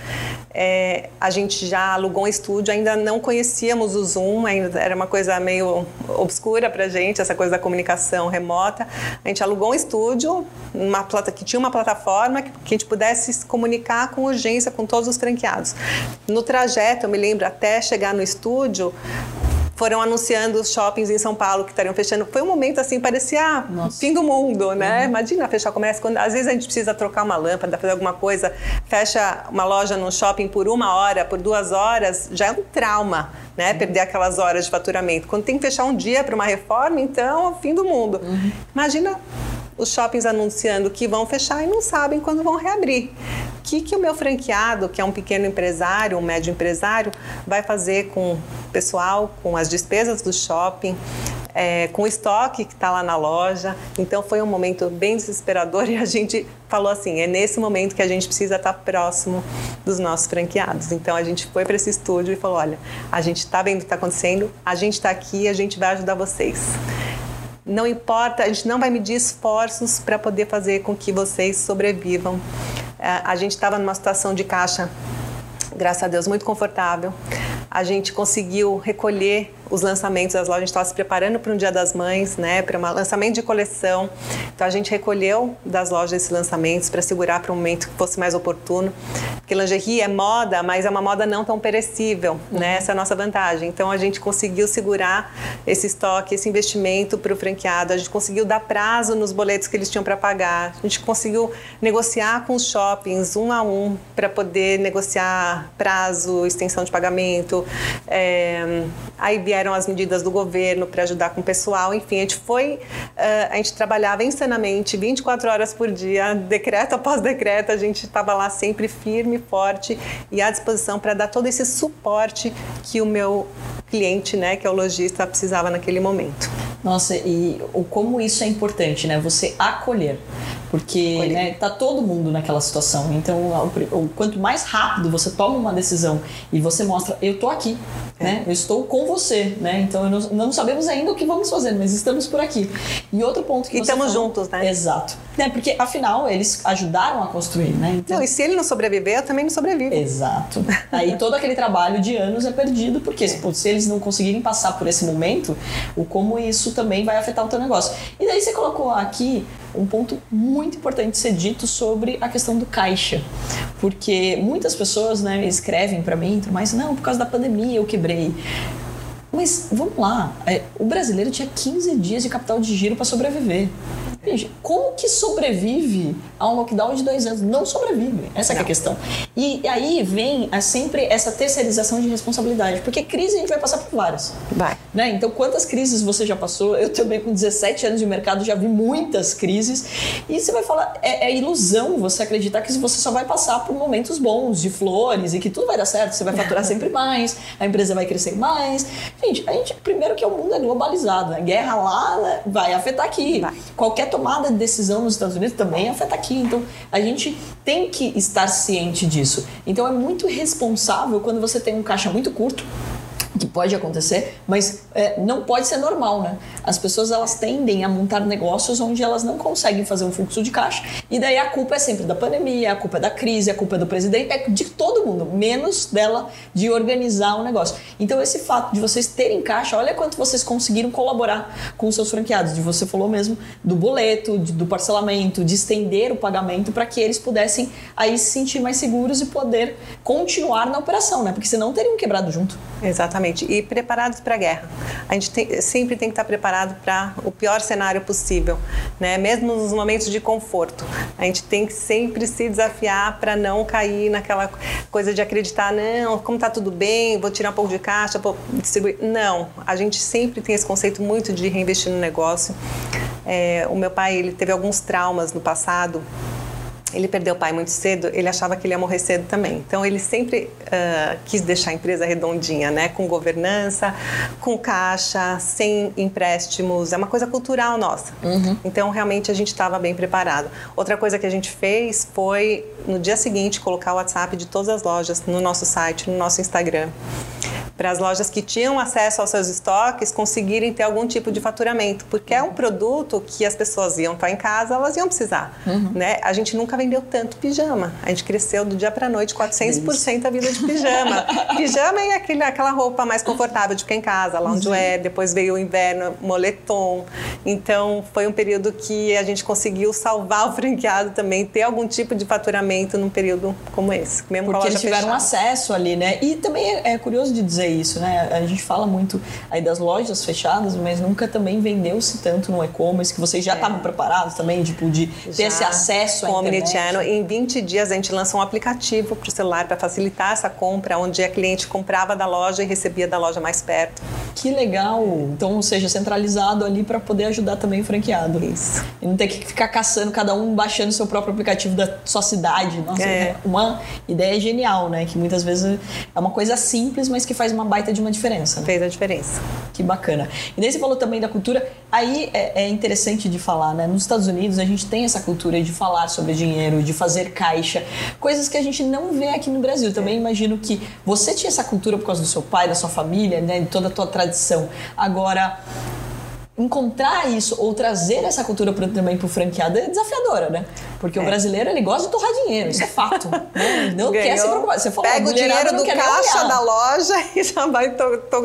É, a gente já alugou um estúdio, ainda não conhecíamos o Zoom, ainda era uma coisa meio obscura para gente, essa coisa da comunicação remota. A gente alugou um estúdio, uma plata, que tinha uma plataforma que, que a gente pudesse se comunicar com urgência com todos os franqueados. No trajeto, eu me lembro, até chegar no estúdio, foram anunciando os shoppings em São Paulo que estariam fechando. Foi um momento assim, parecia Nossa. fim do mundo, né? Uhum. Imagina fechar o comércio. Quando, às vezes a gente precisa trocar uma lâmpada, fazer alguma coisa, fecha uma loja num shopping por uma hora, por duas horas, já é um trauma, né? Uhum. Perder aquelas horas de faturamento. Quando tem que fechar um dia para uma reforma, então é o fim do mundo. Uhum. Imagina os shoppings anunciando que vão fechar e não sabem quando vão reabrir. O que, que o meu franqueado, que é um pequeno empresário, um médio empresário, vai fazer com o pessoal, com as despesas do shopping, é, com o estoque que está lá na loja. Então foi um momento bem desesperador e a gente falou assim: é nesse momento que a gente precisa estar tá próximo dos nossos franqueados. Então a gente foi para esse estúdio e falou: olha, a gente está vendo o que está acontecendo, a gente está aqui, a gente vai ajudar vocês. Não importa, a gente não vai medir esforços para poder fazer com que vocês sobrevivam. É, a gente estava numa situação de caixa, graças a Deus, muito confortável. A gente conseguiu recolher os lançamentos das lojas. A gente estava se preparando para um Dia das Mães, né, para um lançamento de coleção. Então a gente recolheu das lojas esses lançamentos para segurar para um momento que fosse mais oportuno. Porque lingerie é moda, mas é uma moda não tão perecível, né? Essa é a nossa vantagem. Então a gente conseguiu segurar esse estoque, esse investimento para o franqueado. A gente conseguiu dar prazo nos boletos que eles tinham para pagar. A gente conseguiu negociar com os shoppings um a um para poder negociar prazo, extensão de pagamento. É, aí vieram as medidas do governo para ajudar com o pessoal. Enfim, a gente foi, uh, a gente trabalhava insanamente 24 horas por dia, decreto após decreto. A gente estava lá sempre firme forte e à disposição para dar todo esse suporte que o meu cliente, né, que é o lojista, precisava naquele momento. Nossa, e o como isso é importante, né? Você acolher. Porque né, tá todo mundo naquela situação. Então, o, o, quanto mais rápido você toma uma decisão e você mostra, eu tô aqui, é. né? Eu estou com você, né? Então, não, não, sabemos ainda o que vamos fazer, mas estamos por aqui. E outro ponto que e estamos falou, juntos, né? Exato. Né, porque, afinal, eles ajudaram a construir, né? Então, não, e se ele não sobreviver, eu também não sobrevivo. Exato. Aí todo aquele trabalho de anos é perdido, porque é. se, se eles não conseguirem passar por esse momento, o como isso também vai afetar o teu negócio. E daí você colocou aqui um ponto muito importante ser dito sobre a questão do caixa. Porque muitas pessoas né, escrevem para mim, mas não, por causa da pandemia eu quebrei. Mas vamos lá, é, o brasileiro tinha 15 dias de capital de giro para sobreviver. Gente, como que sobrevive a um lockdown de dois anos? Não sobrevive. Essa é a questão. E aí vem é, sempre essa terceirização de responsabilidade. Porque crise a gente vai passar por várias. Vai. Né? Então, quantas crises você já passou? Eu também, com 17 anos de mercado, já vi muitas crises. E você vai falar, é, é ilusão você acreditar que você só vai passar por momentos bons, de flores, e que tudo vai dar certo, você vai faturar sempre mais, a empresa vai crescer mais. Gente, a gente, primeiro que o mundo é globalizado, né? Guerra lá né? vai afetar aqui. Vai. Qualquer tomada de decisão nos Estados Unidos também afeta aqui. Então, a gente tem que estar ciente disso. Então, é muito responsável quando você tem um caixa muito curto que pode acontecer, mas é, não pode ser normal, né? As pessoas elas tendem a montar negócios onde elas não conseguem fazer um fluxo de caixa e daí a culpa é sempre da pandemia, a culpa é da crise, a culpa é do presidente, é de todo mundo, menos dela de organizar o negócio. Então esse fato de vocês terem caixa, olha quanto vocês conseguiram colaborar com seus franqueados, de você falou mesmo do boleto, de, do parcelamento, de estender o pagamento para que eles pudessem aí se sentir mais seguros e poder continuar na operação, né? Porque senão teriam quebrado junto. Exatamente. Exatamente. E preparados para a guerra. A gente tem, sempre tem que estar preparado para o pior cenário possível, né? Mesmo nos momentos de conforto. A gente tem que sempre se desafiar para não cair naquela coisa de acreditar, não, como está tudo bem, vou tirar um pouco de caixa, vou distribuir. Não, a gente sempre tem esse conceito muito de reinvestir no negócio. É, o meu pai ele teve alguns traumas no passado ele perdeu o pai muito cedo, ele achava que ele ia morrer cedo também. Então ele sempre uh, quis deixar a empresa redondinha, né? Com governança, com caixa, sem empréstimos. É uma coisa cultural nossa. Uhum. Então realmente a gente estava bem preparado. Outra coisa que a gente fez foi no dia seguinte colocar o WhatsApp de todas as lojas no nosso site, no nosso Instagram para as lojas que tinham acesso aos seus estoques conseguirem ter algum tipo de faturamento, porque é um produto que as pessoas iam estar em casa, elas iam precisar, uhum. né? A gente nunca vendeu tanto pijama. A gente cresceu do dia para noite 400% a vida de pijama. pijama é aquele, aquela roupa mais confortável de ficar em casa, loungewear, uhum. depois veio o inverno, moletom. Então, foi um período que a gente conseguiu salvar o franqueado também, ter algum tipo de faturamento num período como esse. Mesmo porque eles tiveram fechada. acesso ali, né? E também é, é curioso de dizer isso, né? A gente fala muito aí das lojas fechadas, mas nunca também vendeu-se tanto no e-commerce, que vocês já estavam é. preparados também, tipo, de ter já. esse acesso à internet. Channel. Em 20 dias a gente lançou um aplicativo para o celular para facilitar essa compra, onde a cliente comprava da loja e recebia da loja mais perto. Que legal! Então, ou seja, centralizado ali para poder ajudar também o franqueado. Isso. E não ter que ficar caçando cada um baixando seu próprio aplicativo da sua cidade. Nossa, é. uma ideia genial, né? Que muitas vezes é uma coisa simples, mas que faz uma baita de uma diferença. Né? Fez a diferença. Que bacana. E daí você falou também da cultura. Aí é, é, interessante de falar, né? Nos Estados Unidos a gente tem essa cultura de falar sobre dinheiro, de fazer caixa, coisas que a gente não vê aqui no Brasil. Também é. imagino que você tinha essa cultura por causa do seu pai, da sua família, né? De toda a tua tradição. Agora encontrar isso ou trazer essa cultura também para o franqueado é desafiadora, né? Porque é. o brasileiro ele gosta de torrar dinheiro, isso é fato. né? Não quer se preocupar. Você falou, Pega o dinheiro do caixa da loja e já vai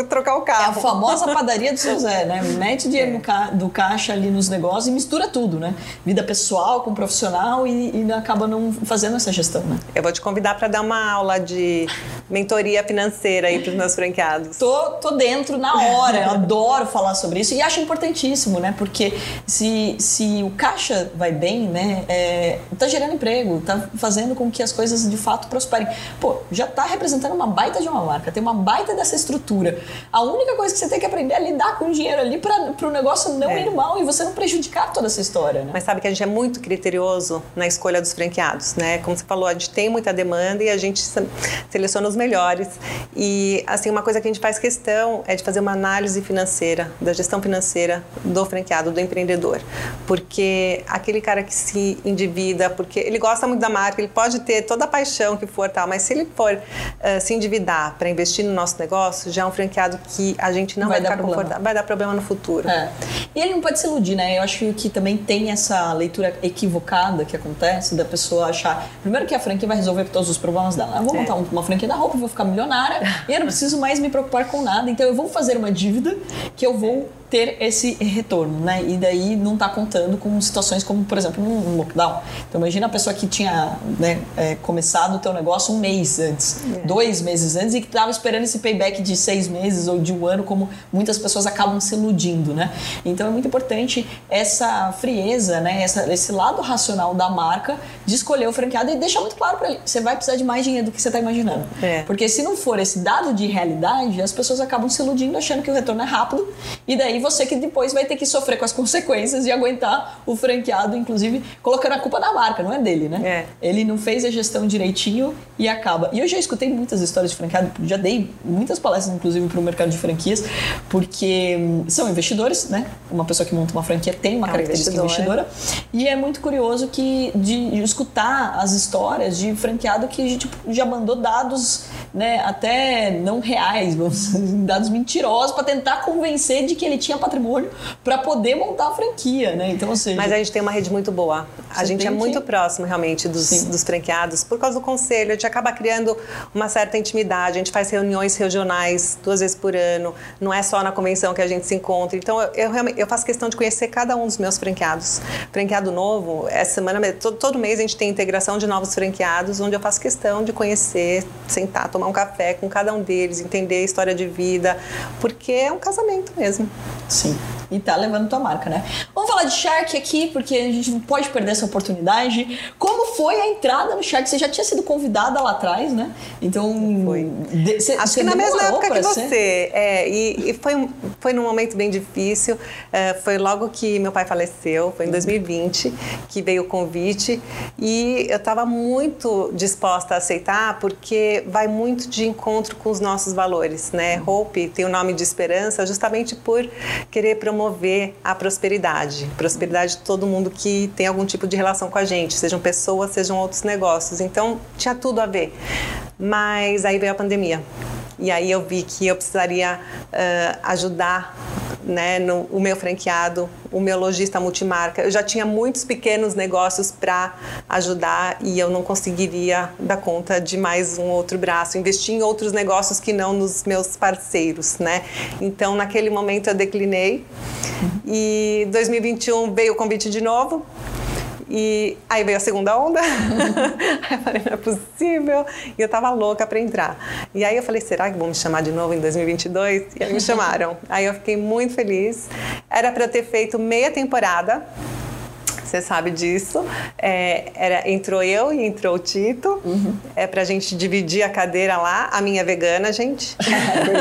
trocar o carro. É a famosa padaria do seu Zé, né? Mete dinheiro é. ca do caixa ali nos negócios e mistura tudo, né? Vida pessoal com profissional e, e acaba não fazendo essa gestão, né? Eu vou te convidar para dar uma aula de mentoria financeira aí para os meus franqueados. Tô, tô dentro na hora, eu adoro falar sobre isso e acho importantíssimo, né? Porque se, se o caixa vai bem, né? É, tá gerando emprego, tá fazendo com que as coisas de fato prosperem. Pô, já tá representando uma baita de uma marca, tem uma baita dessa estrutura. A única coisa que você tem que aprender é lidar com o dinheiro ali para o negócio não é. ir mal e você não prejudicar toda essa história, né? Mas sabe que a gente é muito criterioso na escolha dos franqueados, né? Como você falou, a gente tem muita demanda e a gente seleciona os melhores. E assim, uma coisa que a gente faz questão é de fazer uma análise financeira, da gestão financeira do franqueado, do empreendedor. Porque aquele cara que se endivida vida, porque ele gosta muito da marca, ele pode ter toda a paixão que for tal, mas se ele for uh, se endividar para investir no nosso negócio, já é um franqueado que a gente não vai, vai ficar confortável, vai dar problema no futuro. É. E ele não pode se iludir, né? Eu acho que também tem essa leitura equivocada que acontece da pessoa achar, primeiro que a franquia vai resolver todos os problemas dela. Eu vou é. montar uma franquia da roupa, vou ficar milionária e eu não preciso mais me preocupar com nada, então eu vou fazer uma dívida que eu vou ter esse retorno, né? E daí não está contando com situações como, por exemplo, um lockdown. Então imagina a pessoa que tinha né, é, começado o teu negócio um mês antes, é. dois meses antes e que estava esperando esse payback de seis meses ou de um ano, como muitas pessoas acabam se iludindo, né? Então é muito importante essa frieza, né? Essa, esse lado racional da marca de escolher o franqueado e deixar muito claro para ele, você vai precisar de mais dinheiro do que você está imaginando. É. Porque se não for esse dado de realidade, as pessoas acabam se iludindo achando que o retorno é rápido e daí você que depois vai ter que sofrer com as consequências de aguentar o franqueado, inclusive colocando a culpa na marca, não é dele, né? É. Ele não fez a gestão direitinho e acaba. E eu já escutei muitas histórias de franqueado, já dei muitas palestras, inclusive, para o mercado de franquias, porque hum, são investidores, né? Uma pessoa que monta uma franquia tem uma é característica investidora. É. E é muito curioso que de, de, escutar as histórias de franqueado que tipo, já mandou dados, né, até não reais, dados mentirosos para tentar convencer de que ele tinha patrimônio para poder montar a franquia, né? Então, ou seja, Mas a gente tem uma rede muito boa. A gente é muito que... próximo realmente dos, dos franqueados por causa do conselho. A gente acaba criando uma certa intimidade. A gente faz reuniões regionais duas vezes por ano. Não é só na convenção que a gente se encontra. Então, eu, eu, eu faço questão de conhecer cada um dos meus franqueados. Franqueado novo, essa semana, todo, todo mês a gente tem integração de novos franqueados, onde eu faço questão de conhecer, sentar, tomar um café com cada um deles, entender a história de vida, porque é um casamento mesmo. Sim. e tá levando tua marca, né? Vamos falar de Shark aqui, porque a gente não pode perder essa oportunidade. Como foi a entrada no Shark? Você já tinha sido convidada lá atrás, né? Então. Foi. De, cê, Acho que na mesma época que você. É, e, e, foi, foi num momento bem difícil. É, foi logo que meu pai faleceu, foi em 2020 que veio o convite. E eu estava muito disposta a aceitar, porque vai muito de encontro com os nossos valores, né? Hope tem o nome de esperança justamente por querer promover a prosperidade. Prosperidade de todo mundo que tem algum tipo de relação com a gente, sejam pessoas, sejam outros negócios. Então, tinha tudo a ver. Mas aí veio a pandemia. E aí eu vi que eu precisaria uh, ajudar né, no, o meu franqueado, o meu lojista multimarca. Eu já tinha muitos pequenos negócios para ajudar e eu não conseguiria dar conta de mais um outro braço, investir em outros negócios que não nos meus parceiros, né? Então, naquele momento eu declinei e 2021 veio o convite de novo e aí veio a segunda onda. aí eu falei, não é possível. E eu tava louca para entrar. E aí eu falei, será que vão me chamar de novo em 2022? E aí me chamaram. aí eu fiquei muito feliz. Era para ter feito meia temporada você sabe disso. É, era, entrou eu e entrou o Tito. Uhum. É pra gente dividir a cadeira lá. A minha é vegana, gente.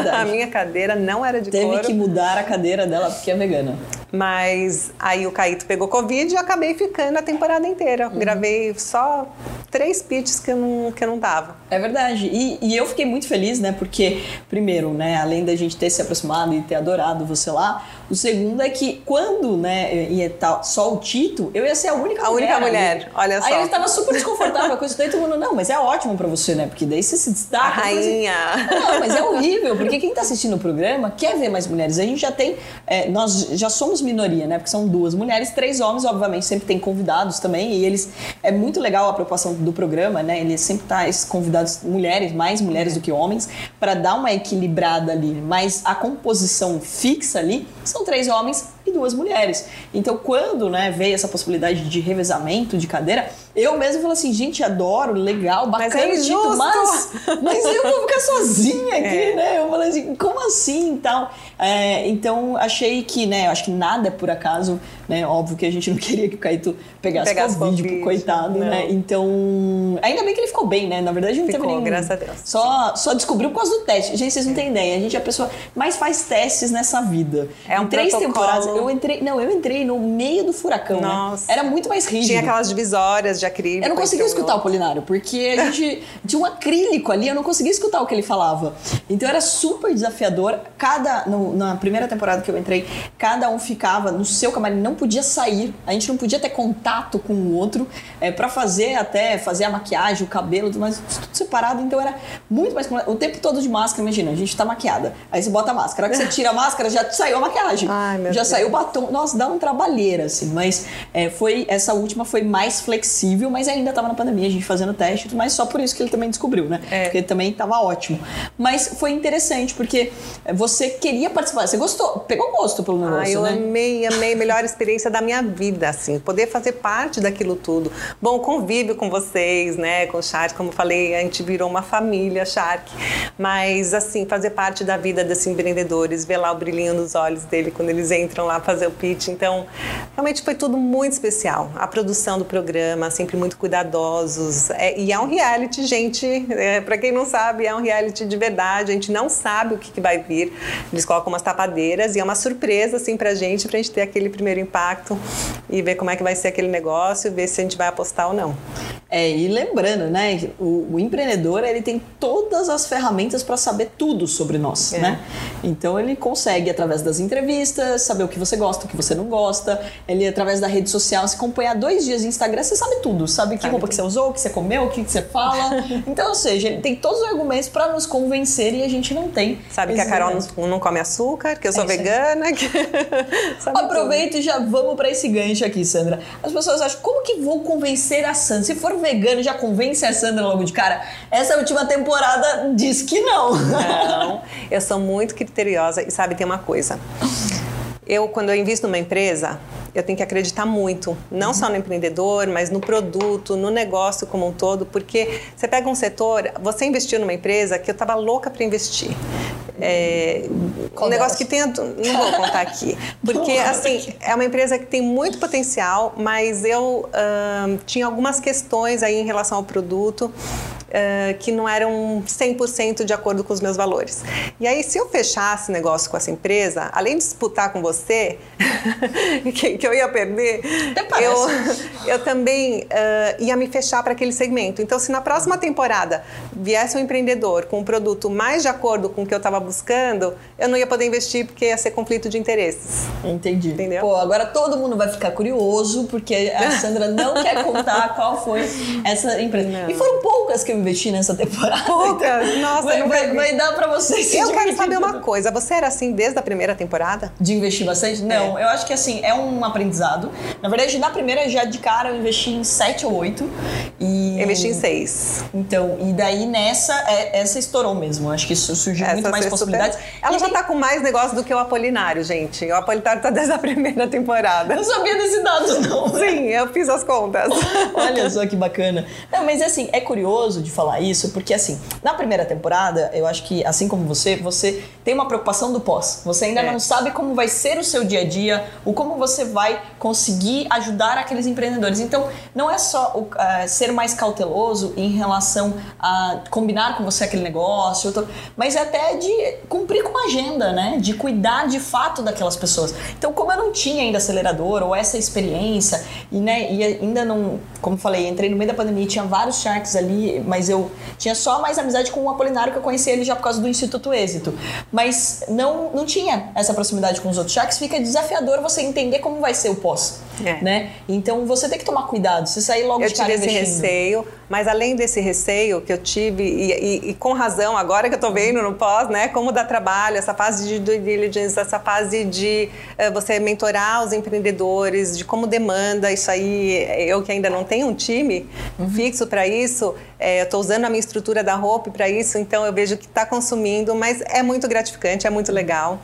É a minha cadeira não era de Teve couro. Teve que mudar a cadeira dela porque é vegana. Mas aí o Caíto pegou Covid e eu acabei ficando a temporada inteira. Uhum. Gravei só três pitches que eu não, que eu não tava. É verdade. E, e, eu fiquei muito feliz, né? Porque, primeiro, né, além da gente ter se aproximado e ter adorado você lá, o segundo é que quando, né, ia estar só o Tito, eu ia ser a única a mulher. A única mulher, ali. olha só. Aí eu estava super desconfortável com isso. Daí todo mundo, não, mas é ótimo pra você, né? Porque daí você se destaca. A rainha. Assim, não, mas é horrível, porque quem tá assistindo o programa quer ver mais mulheres. A gente já tem, é, nós já somos minoria, né? Porque são duas mulheres, três homens, obviamente, sempre tem convidados também. E eles, é muito legal a preocupação do programa, né? Ele sempre traz convidados mulheres, mais mulheres do que homens, para dar uma equilibrada ali. Mas a composição fixa ali são três homens e duas mulheres. Então, quando né, veio essa possibilidade de revezamento de cadeira, eu mesmo falei assim, gente, adoro, legal, bacana, mas, é mas, mas eu vou ficar sozinha aqui, é. né? Eu falei assim, como assim e tal? É, então, achei que, né, acho que nada é por acaso, né? Óbvio que a gente não queria que o Caíto pegasse, pegasse Covid, COVID, coitado, não. né? Então, ainda bem que ele ficou bem, né? Na verdade, não ficou, teve nenhum. graças a Deus. Só, só descobriu por causa do teste. Gente, vocês não têm ideia. A gente é a pessoa mais faz testes nessa vida. É um em três protocolo. temporadas, eu entrei, não, eu entrei no meio do furacão, né? Nossa. Né? Era muito mais rígido. Tinha aquelas divisórias de acrílico. Eu não conseguia escutar o Polinário, porque a gente tinha um acrílico ali, eu não conseguia escutar o que ele falava. Então era super desafiador. Cada, no, na primeira temporada que eu entrei, cada um ficava no seu camarim, não podia sair, a gente não podia ter contato com o outro é, para fazer até fazer a maquiagem, o cabelo, tudo mais, tudo separado. Então era muito mais. O tempo todo de máscara, imagina, a gente tá maquiada. Aí você bota a máscara, que você tira a máscara, já saiu a maquiagem. Ai, já Deus. saiu o batom. Nossa, dá um trabalheira, assim. Mas é, foi essa última foi mais flexível, mas ainda tava na pandemia, a gente fazendo teste, mas só por isso que ele também descobriu, né? É. Porque ele também tava ótimo. Mas foi interessante, porque você queria participar, você gostou, pegou gosto pelo negócio, ah, eu né? amei, amei. Melhor experiência da minha vida, assim. Poder fazer parte daquilo tudo. Bom, convívio com vocês, né? Com o Shark, como falei, a gente virou uma família Shark. Mas, assim, fazer parte da vida desses empreendedores, ver lá o brilhinho nos olhos dele quando eles entram lá fazer o pitch. Então, realmente foi tudo muito especial. A produção do programa, sempre muito cuidadosos. É, e é um reality, gente. É, para quem não sabe, é um reality de verdade. A gente não sabe o que, que vai vir. Eles colocam umas tapadeiras e é uma surpresa, assim, pra gente, pra gente ter aquele primeiro e ver como é que vai ser aquele negócio, ver se a gente vai apostar ou não. É, e lembrando, né, o, o empreendedor, ele tem todas as ferramentas para saber tudo sobre nós, é. né? Então ele consegue, através das entrevistas, saber o que você gosta, o que você não gosta. Ele, através da rede social, se acompanhar dois dias de Instagram, você sabe tudo. Sabe que sabe roupa tudo. que você usou, o que você comeu, o que você fala. então, ou seja, ele tem todos os argumentos para nos convencer e a gente não tem. Sabe que a Carol não, não, come açúcar, que eu sou é vegana. Que... Aproveita e já vamos para esse gancho aqui, Sandra. As pessoas acham, como que vou convencer a Sandra? Se for vegano, já convence a Sandra logo de cara? Essa última temporada diz que não. Não, eu sou muito criteriosa e sabe, tem uma coisa. Eu, quando eu invisto numa empresa, eu tenho que acreditar muito, não uhum. só no empreendedor, mas no produto, no negócio como um todo, porque você pega um setor, você investiu numa empresa que eu estava louca para investir. É, um negócio que tem. Não vou contar aqui. Porque, assim, é uma empresa que tem muito potencial, mas eu tinha algumas questões aí em relação ao produto uh, que não eram 100% de acordo com os meus valores. E aí, se eu fechasse negócio com essa empresa, além de disputar com você, que, que, eu ia perder, eu, eu também uh, ia me fechar para aquele segmento. Então, se na próxima temporada viesse um empreendedor com um produto mais de acordo com o que eu estava buscando, eu não ia poder investir porque ia ser conflito de interesses. Entendi. Entendeu? Pô, agora todo mundo vai ficar curioso porque a Sandra não quer contar qual foi essa empresa. Não. E foram poucas que eu investi nessa temporada. Poucas? Então, Nossa, vai, vai, vai, dar pra vocês Eu quero saber uma coisa. Você era assim desde a primeira temporada? De investir bastante? Não, é. eu acho que assim, é um aprendizado. Na verdade, na primeira, já de cara, eu investi em 7 ou 8. E... Eu investi em 6. Então, e daí nessa, é, essa estourou mesmo. Acho que isso surgiu essa muito mais possibilidades. Super... Ela e já tem... tá com mais negócio do que o Apolinário, gente. O Apolinário tá desde a primeira temporada. Eu não sabia desse dado, não. Sim, eu fiz as contas. Olha só que bacana. Não, mas assim, é curioso de falar isso, porque assim, na primeira temporada, eu acho que, assim como você, você tem uma preocupação do pós. Você ainda é. não sabe como vai ser o seu dia a dia, o como você vai conseguir ajudar aqueles empreendedores. Então, não é só o, uh, ser mais cauteloso em relação a combinar com você aquele negócio, mas é até de cumprir com a agenda, né? De cuidar de fato daquelas pessoas. Então, como eu não tinha ainda acelerador ou essa experiência, e, né, e ainda não, como falei, entrei no meio da pandemia, tinha vários sharks ali, mas eu tinha só mais amizade com o Apolinário que eu conheci ele já por causa do Instituto Êxito. Mas não, não tinha essa proximidade com os outros sharks, fica desafiador você entender como vai ser o pós. É. Né? Então você tem que tomar cuidado. Se sair logo eu de cara tive esse receio, mas além desse receio que eu tive, e, e, e com razão, agora que eu tô vendo no pós, né? Como dá trabalho, essa fase de due diligence, essa fase de uh, você mentorar os empreendedores, de como demanda isso aí. Eu que ainda não tenho um time uhum. fixo para isso, é, eu estou usando a minha estrutura da roupa para isso, então eu vejo que está consumindo, mas é muito gratificante, é muito legal.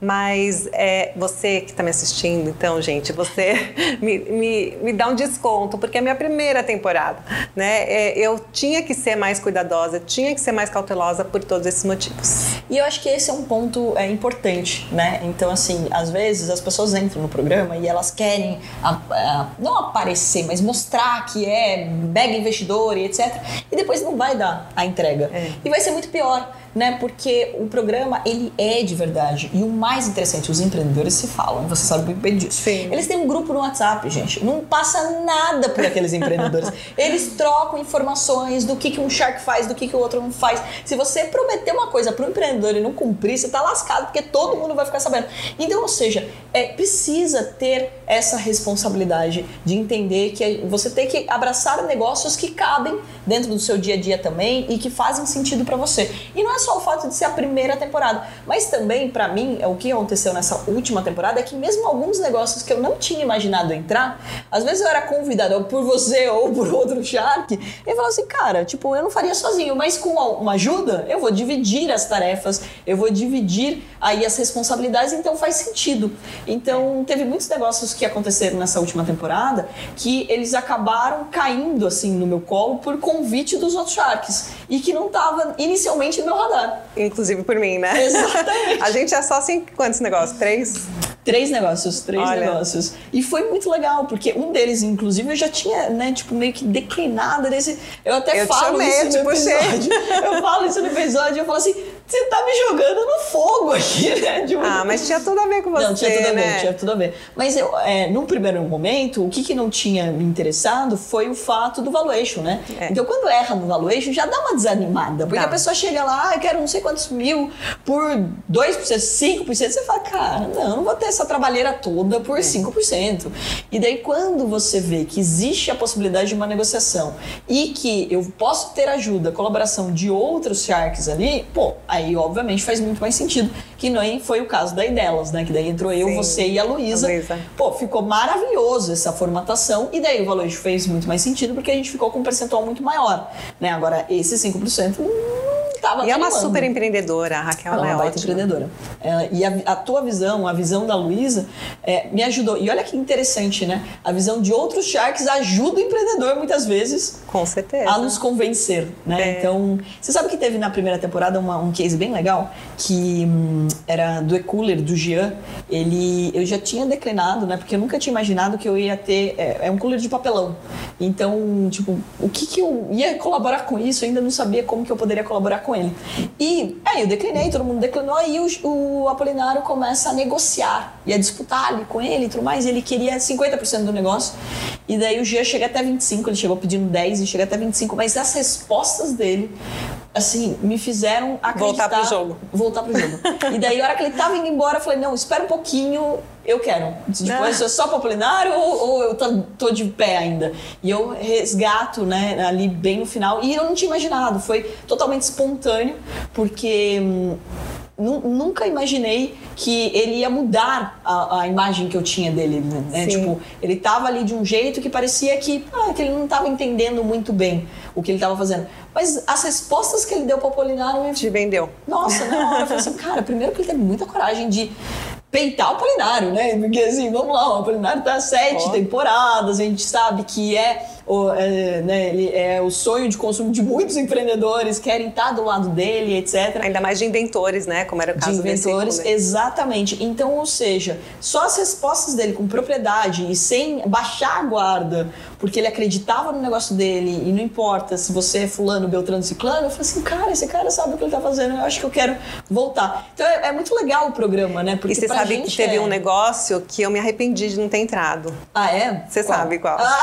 Mas é, você que está me assistindo, então, gente, você me, me, me dá um desconto, porque é a minha primeira temporada, né? É, eu tinha que ser mais cuidadosa, tinha que ser mais cautelosa por todos esses motivos. E eu acho que esse é um ponto é, importante, né? Então, assim, às vezes as pessoas entram no programa e elas querem a, a, não aparecer, mas mostrar que é mega investidor e etc. E depois não vai dar a entrega. É. E vai ser muito pior né? Porque o programa, ele é de verdade. E o mais interessante, os empreendedores se falam, você sabe muito bem disso. Sim. Eles têm um grupo no WhatsApp, gente. Não passa nada por aqueles empreendedores. Eles trocam informações do que, que um Shark faz, do que, que o outro não faz. Se você prometer uma coisa para o empreendedor e não cumprir, você tá lascado, porque todo mundo vai ficar sabendo. Então, ou seja, é, precisa ter essa responsabilidade de entender que você tem que abraçar negócios que cabem dentro do seu dia a dia também e que fazem sentido para você. E não é só o fato de ser a primeira temporada, mas também, para mim, é o que aconteceu nessa última temporada é que mesmo alguns negócios que eu não tinha imaginado entrar, às vezes eu era convidado por você ou por outro Shark, e eu falava assim, cara, tipo, eu não faria sozinho, mas com uma ajuda, eu vou dividir as tarefas, eu vou dividir aí as responsabilidades, então faz sentido. Então, teve muitos negócios que aconteceram nessa última temporada que eles acabaram caindo assim no meu colo por convite dos outros Sharks e que não estava inicialmente no meu radar. Inclusive por mim, né? Exatamente. a gente é só assim, quantos negócios? Três? Três negócios, três Olha. negócios. E foi muito legal, porque um deles, inclusive, eu já tinha, né, tipo, meio que declinado desse. Eu até eu falo isso no episódio. eu falo isso no episódio, eu falo assim, você tá me jogando no fogo aqui, né? Tipo, ah, mas tinha tudo a ver com você. Não, tinha tudo a ver, né? tinha tudo a ver. Mas eu, é, num primeiro momento, o que, que não tinha me interessado foi o fato do valuation, né? É. Então, quando erra no valuation, já dá uma desanimada. Porque a pessoa chega lá, ah, eu quero não sei quantos mil por 2%, 5%. Você fala, cara, não, não vou ter essa trabalheira toda por é. 5%. E daí, quando você vê que existe a possibilidade de uma negociação e que eu posso ter ajuda, colaboração de outros sharks ali, pô, aí obviamente faz muito mais sentido. Que nem foi o caso daí delas, né? Que daí entrou eu, Sim, você e a Luísa. Pô, ficou maravilhoso essa formatação. E daí o valor fez muito mais sentido porque a gente ficou com um percentual muito maior. Né? Agora, esse 5% hum, tá tava E é uma super empreendedora, a Raquel Ela é é uma baita empreendedora. É, e a, a tua visão, a visão da Luísa, é, me ajudou. E olha que interessante, né? A visão de outros Sharks ajuda o empreendedor muitas vezes Com certeza. a nos convencer, né? É. Então, você sabe que teve na primeira temporada uma- um case bem legal que hum, era do e-cooler do Jean. Ele, eu já tinha declinado, né? Porque eu nunca tinha imaginado que eu ia ter é, é um cooler de papelão. Então, tipo, o que que eu ia colaborar com isso? Eu ainda não sabia como que eu poderia colaborar com ele. E aí eu declinei, todo mundo declinou, aí o, o Apolinário começa a negociar e a disputar ali com ele e tudo mais. Ele queria 50% do negócio. E daí o Jean chega até 25, ele chegou pedindo 10 e chega até 25, mas as respostas dele, assim, me fizeram acreditar. Voltar pro jogo. Voltar pro jogo. e daí, a hora que ele tava indo embora, eu falei, não, espera um pouquinho, eu quero. Depois, Ah. é só para plenário ou, ou eu tô, tô de pé ainda? E eu resgato, né, ali bem no final. E eu não tinha imaginado, foi totalmente espontâneo, porque... hum, nu- Nunca imaginei que ele ia mudar a, a imagem que eu tinha dele, né? Sim. Tipo, ele tava ali de um jeito que parecia que, ah, que ele não tava entendendo muito bem o que ele tava fazendo. Mas as respostas que ele deu pro Apolinário me Te vendeu. nossa, na hora eu falei assim, cara, primeiro que ele teve muita coragem de peitar o Apolinário, né? Porque assim, vamos lá, o Apolinário tá sete Ó. temporadas, a gente sabe que é o, é, né, ele é o sonho de consumo de muitos empreendedores, querem estar do lado dele, etc Ainda mais de inventores, né? Como era o de caso desse inventores, exatamente. Então, ou seja, só as respostas dele com propriedade e sem baixar a guarda, porque ele acreditava no negócio dele e não importa se você é fulano, beltrano, ciclano, eu falei assim, cara, esse cara sabe o que ele tá fazendo, eu acho que eu quero voltar. Então é, é muito legal o programa, né? Porque E você sabe que teve é- um negócio que eu me arrependi de não ter entrado. Ah, é? Você sabe qual. Ah,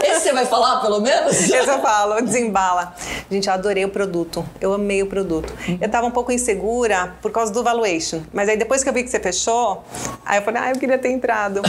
esse você vai falar, pelo menos? Eu falo, desembala. Gente, eu adorei o produto. Eu amei o produto. Eu tava um pouco insegura por causa do valuation. Mas aí depois que eu vi que você fechou, aí eu falei, ah, eu queria ter entrado.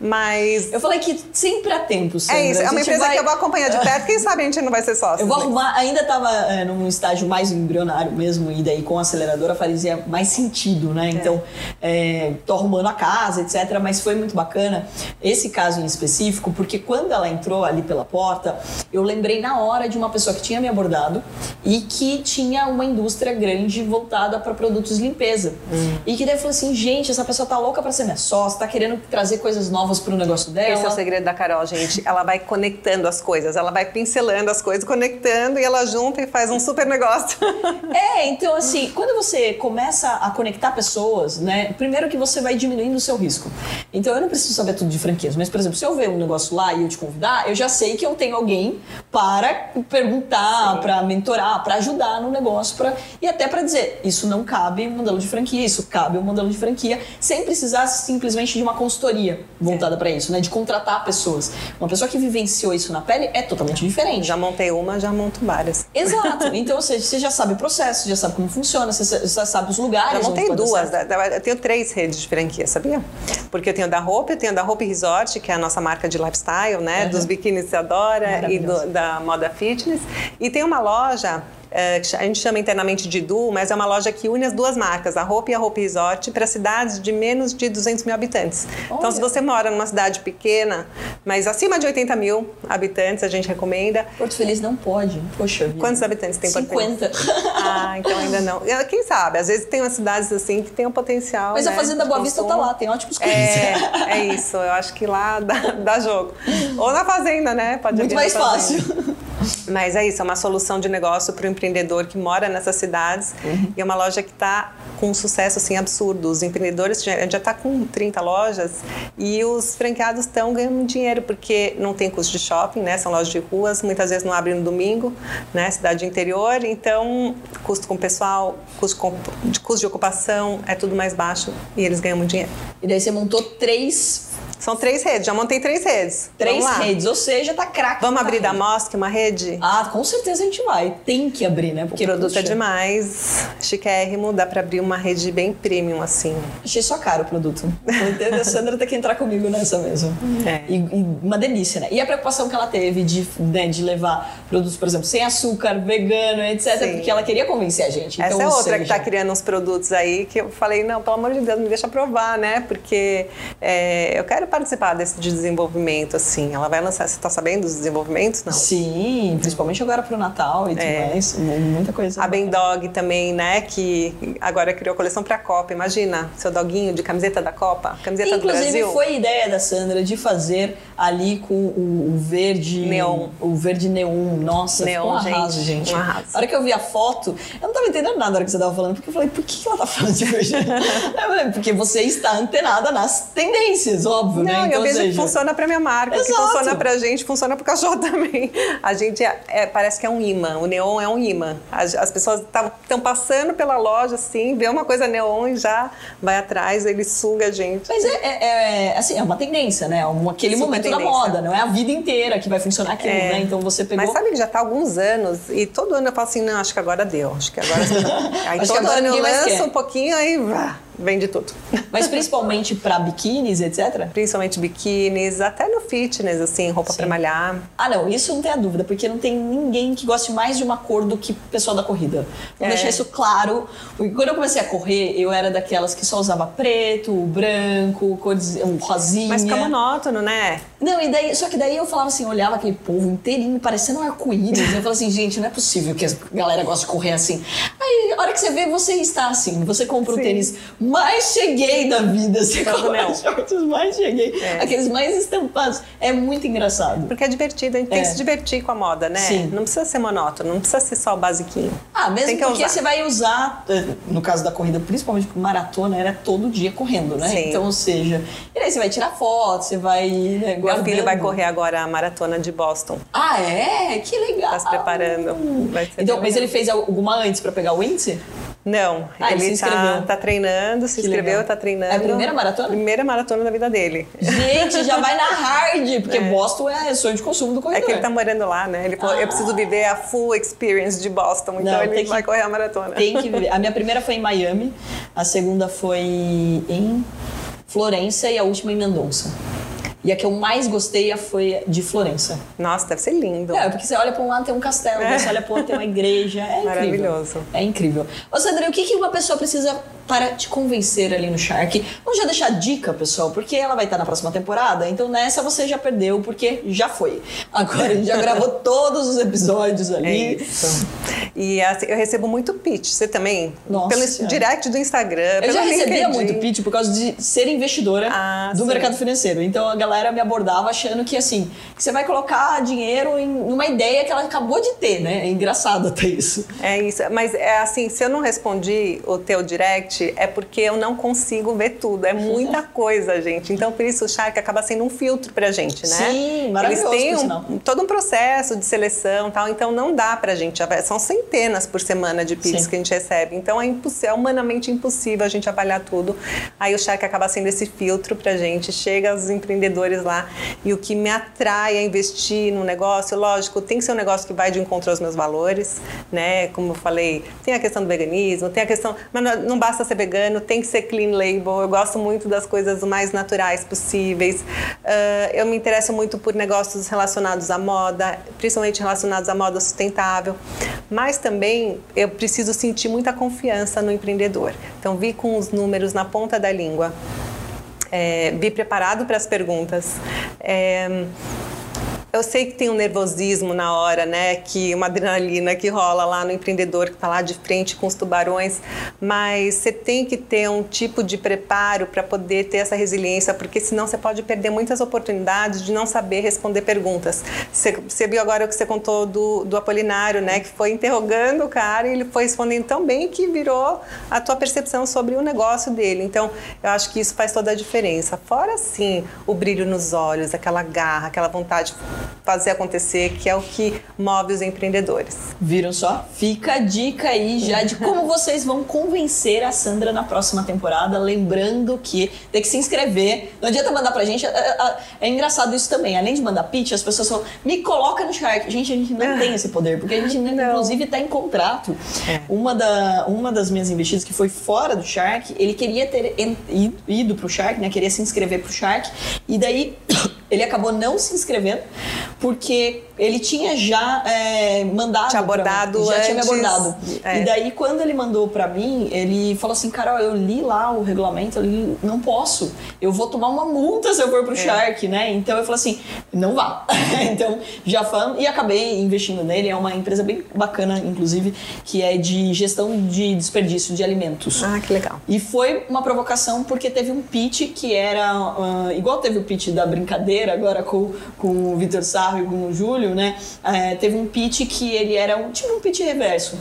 Mas. Eu falei que sempre há tempo, Sandra. É isso, é uma empresa vai- que eu vou acompanhar de perto. Quem sabe a gente não vai ser sócio. Eu vou né? arrumar, ainda estava num estágio mais embrionário mesmo, e daí com a aceleradora fazia mais sentido, né? Então, é, tô arrumando a casa, etc. Mas foi muito bacana esse caso em específico, porque quando ela entrou ali pela porta, eu lembrei na hora de uma pessoa que tinha me abordado e que tinha uma indústria grande voltada para produtos de limpeza. E que daí falou assim: gente, essa pessoa tá louca para ser minha sócia, tá querendo trazer coisas novas pro negócio dela. Esse é o segredo da Carol, gente. Ela vai conectando as coisas, ela vai pincelando as coisas, conectando e ela junta e faz um super negócio. É, então assim, quando você começa a conectar pessoas, né? Primeiro que você vai diminuindo o seu risco. Então eu não preciso saber tudo de franquias, mas por exemplo, se eu ver um negócio lá e eu te convidar, eu já sei que eu tenho alguém para perguntar, para mentorar, para ajudar no negócio, para e até para dizer, isso não cabe um modelo de franquia, isso cabe um modelo de franquia, sem precisar simplesmente de uma consultoria voltada para isso, né? De contratar pessoas. Uma pessoa que vivenciou isso na pele é totalmente diferente. Já montei uma, já monto várias. Exato. Então, ou seja, você já sabe o processo, já sabe como funciona, você já sabe os lugares. Já onde montei duas, da- da- eu tenho três redes de franquia, sabia? Porque eu tenho da Hope, eu tenho da Hope Resort, que é a nossa marca de lifestyle, né? Uhum. Dos biquínis que você adora e do- da moda fitness. E tem uma loja. Que a gente chama internamente de Du, mas é uma loja que une as duas marcas, a Hope e a Hope Resort, para cidades de menos de 200 mil habitantes. Então, Olha. se você mora numa cidade pequena, mas acima de 80 mil habitantes, a gente recomenda. Porto Feliz não pode. Poxa vida. Quantos habitantes tem Porto Feliz? 50. Ah, então ainda não. Quem sabe? Às vezes tem umas cidades assim que tem um potencial. Mas né, a Fazenda Boa Vista tá lá, tem ótimos clientes. É, é isso. Eu acho que lá dá, dá jogo. Ou na fazenda, né? Pode Muito mais fácil. Mas é isso, é uma solução de negócio para o empreendedor que mora nessas cidades. Uhum. E é uma loja que está com um sucesso assim, absurdo. Os empreendedores já está com 30 lojas e os franqueados estão ganhando dinheiro porque não tem custo de shopping, né? São lojas de ruas, muitas vezes não abrem no domingo, né? Cidade interior, então custo com pessoal, custo, com, de custo de ocupação é tudo mais baixo e eles ganham muito dinheiro. E daí você montou três, São três redes, já montei três redes. três redes, ou seja, tá craque. Vamos na abrir da. Mosque uma rede? Ah, com certeza a gente vai. Tem que abrir, né? O Porque, produto é puxa, demais, chiquérrimo, dá pra abrir uma rede bem premium, assim. Achei só caro o produto. A Sandra tem que entrar comigo nessa mesmo. É. E, e uma delícia, né? E a preocupação que ela teve de, né, de levar produtos, por exemplo, sem açúcar, vegano, etc. Sim. Porque ela queria convencer a gente. Essa Então, é ou outra que seja, tá criando uns produtos aí que eu falei, não, pelo amor de Deus, me deixa provar, né? Porque é, eu quero participar desse desenvolvimento, assim. Ela vai lançar, você está sabendo dos desenvolvimentos? Não. Sim, principalmente agora pro Natal e tudo É. mais. Muita coisa. A Ben Dog também, né? Que agora criou a coleção pra Copa. Imagina, seu doguinho de camiseta da Copa, camiseta do Inclusive, Brasil. foi ideia da Sandra de fazer ali com o, o verde. Neon. O verde neon. Nossa, Neon, um arraso, gente, gente. um arraso. A hora que eu vi a foto, eu não tava entendendo nada na hora que você tava falando, porque eu falei, por que ela tá falando de verde? Porque você está antenada nas tendências, óbvio, né? Não, Então, eu vejo seja, que funciona pra minha marca, o que Exato. funciona pra gente, funciona pro cachorro também. A gente é- é- parece que é um imã, o neon é um imã. As, as pessoas estão passando pela loja assim, vê uma coisa neon e já vai atrás, ele suga a gente. Mas é, é- é, assim, é uma tendência, né? Um, aquele Super momento da moda, não é a vida inteira que vai funcionar aquilo, É. né? Então você pegou. Mas sabe que já tá há alguns anos e todo ano eu falo assim, não, acho que agora deu, acho que agora... aí Acho todo ano eu lanço um pouquinho aí vá, vende tudo. Mas principalmente pra biquínis, etc. Principalmente biquínis, até no fitness, assim, roupa pra malhar. Ah, não, isso não tem a dúvida, porque não tem ninguém que goste mais de uma cor do que o pessoal da corrida. Vou É. deixar isso claro. Porque quando eu comecei a correr, eu era daquelas que só usava preto, branco, cores, um rosinha. Mas fica monótono, né? Não, e daí, só que daí eu falava assim, olhava aquele povo inteirinho, parecendo um arco-íris. Eu falava assim, gente, não é possível que a galera goste de correr assim. Aí, a hora que você vê, você está assim. Você compra o Sim. tênis mais cheguei da vida. Você Todo compra neon. os shorts mais cheguei. É. Aqueles mais estampados. É muito engraçado. Porque é divertido, a gente tem É. que se divertir com a moda, né? Sim. Não precisa ser monótono, não precisa ser só o basiquinho. Ah, mesmo Tem que porque usar. você vai usar, eh, no caso da corrida, principalmente maratona, era todo dia correndo, né? Sim. Então, ou seja, e aí você vai tirar foto, você vai. Né, Meu filho vai correr agora a maratona de Boston. Ah, é? Que legal! Tá se preparando. Então, mas ele fez alguma antes pra pegar o índice? Não, Ah, ele ele tá, tá treinando, se Que inscreveu, legal. tá treinando. É a primeira maratona? Primeira maratona da vida dele. Gente, já vai na hard, porque Boston é sonho de consumo do É corredor. que ele tá morando lá, né? Ele falou, eu preciso viver a full experience de Boston, então Não, ele tem que- vai correr a maratona. Tem que viver. A minha primeira foi em Miami, a segunda foi em Florença e a última em Mendonça. E a que eu mais gostei foi de Florença. Nossa, deve ser lindo. É, porque você olha pra um lado tem um castelo, É. você olha pro outro tem uma igreja. É incrível. Maravilhoso. É incrível. Ô, Sandra, o que, que uma pessoa precisa para te convencer ali no Shark? Vamos já deixar dica, pessoal, porque ela vai estar na próxima temporada, então nessa você já perdeu, porque já foi. Agora a gente já gravou todos os episódios É ali. isso. E assim, eu recebo muito pitch. Você também? Nossa Pelo Senhora. direct do Instagram, Eu já recebia LinkedIn. muito pitch por causa de ser investidora Ah, do sim. mercado financeiro. Então a galera me abordava achando que assim, que você vai colocar dinheiro em uma ideia que ela acabou de ter, né? É engraçado até isso. É isso, mas é assim, se eu não respondi o teu direct, é porque eu não consigo ver tudo. É muita coisa, gente. Então, por isso o Shark acaba sendo um filtro pra gente, né? Sim, maravilhoso, Eles têm um- todo um processo de seleção e tal, então não dá pra gente. avaliar. São centenas por semana de Sim. que a gente recebe. Então é, é humanamente impossível a gente avaliar tudo. Aí o Shark acaba sendo esse filtro pra gente. Chega aos empreendedores lá e o que me atrai a investir num negócio, lógico, tem que ser um negócio que vai de encontro aos meus valores, né? Como eu falei, tem a questão do veganismo, tem a questão. Mas não- não basta ser vegano, tem que ser clean label. Eu gosto muito das coisas mais naturais possíveis. Ah, eu me interesso muito por negócios relacionados à moda, principalmente relacionados à moda sustentável. Mas também eu preciso sentir muita confiança no empreendedor. Então, vi com os números na ponta da língua. É, vi preparado para as perguntas. É, eu sei que tem um nervosismo na hora, né? Que uma adrenalina que rola lá no empreendedor que está lá de frente com os tubarões, mas você tem que ter um tipo de preparo para poder ter essa resiliência, porque senão você pode perder muitas oportunidades de não saber responder perguntas. Você, você viu agora o que você contou do, do Apolinário, né? Que foi interrogando o cara e ele foi respondendo tão bem que virou a tua percepção sobre o negócio dele. Então, eu acho que isso faz toda a diferença. Fora, sim, o brilho nos olhos, aquela garra, aquela vontade de fazer acontecer, que é o que move os empreendedores. Viram só? Fica a dica aí já de como vocês vão convencer a Sandra na próxima temporada. Lembrando que tem que se inscrever. Não adianta mandar pra gente. É, é- é engraçado isso também. Além de mandar pitch, as pessoas falam: me coloca no Shark. Gente, a gente não tem esse poder, porque a gente. Não. inclusive, tá em contrato. É. Uma, da, uma das minhas investidas que foi fora do Shark, ele queria ter ido pro Shark, né? Queria se inscrever pro Shark. E daí. Ele acabou não se inscrevendo porque ele tinha já é, mandado. Te abordado Já antes. tinha me abordado. É. E daí, quando ele mandou pra mim, ele falou assim: Carol, eu li lá o regulamento, eu li, não posso. Eu vou tomar uma multa se eu for pro Shark, né? Então eu falei assim: não vá. então já falamos e acabei investindo nele. É uma empresa bem bacana, inclusive, que é de gestão de desperdício de alimentos. Ah, que legal. E foi uma provocação porque teve um pitch que era ah, igual teve o pitch da brincadeira agora com, com o Vitor Sarro e com o Júlio, né? É, teve um pitch que ele era um tipo um pitch reverso.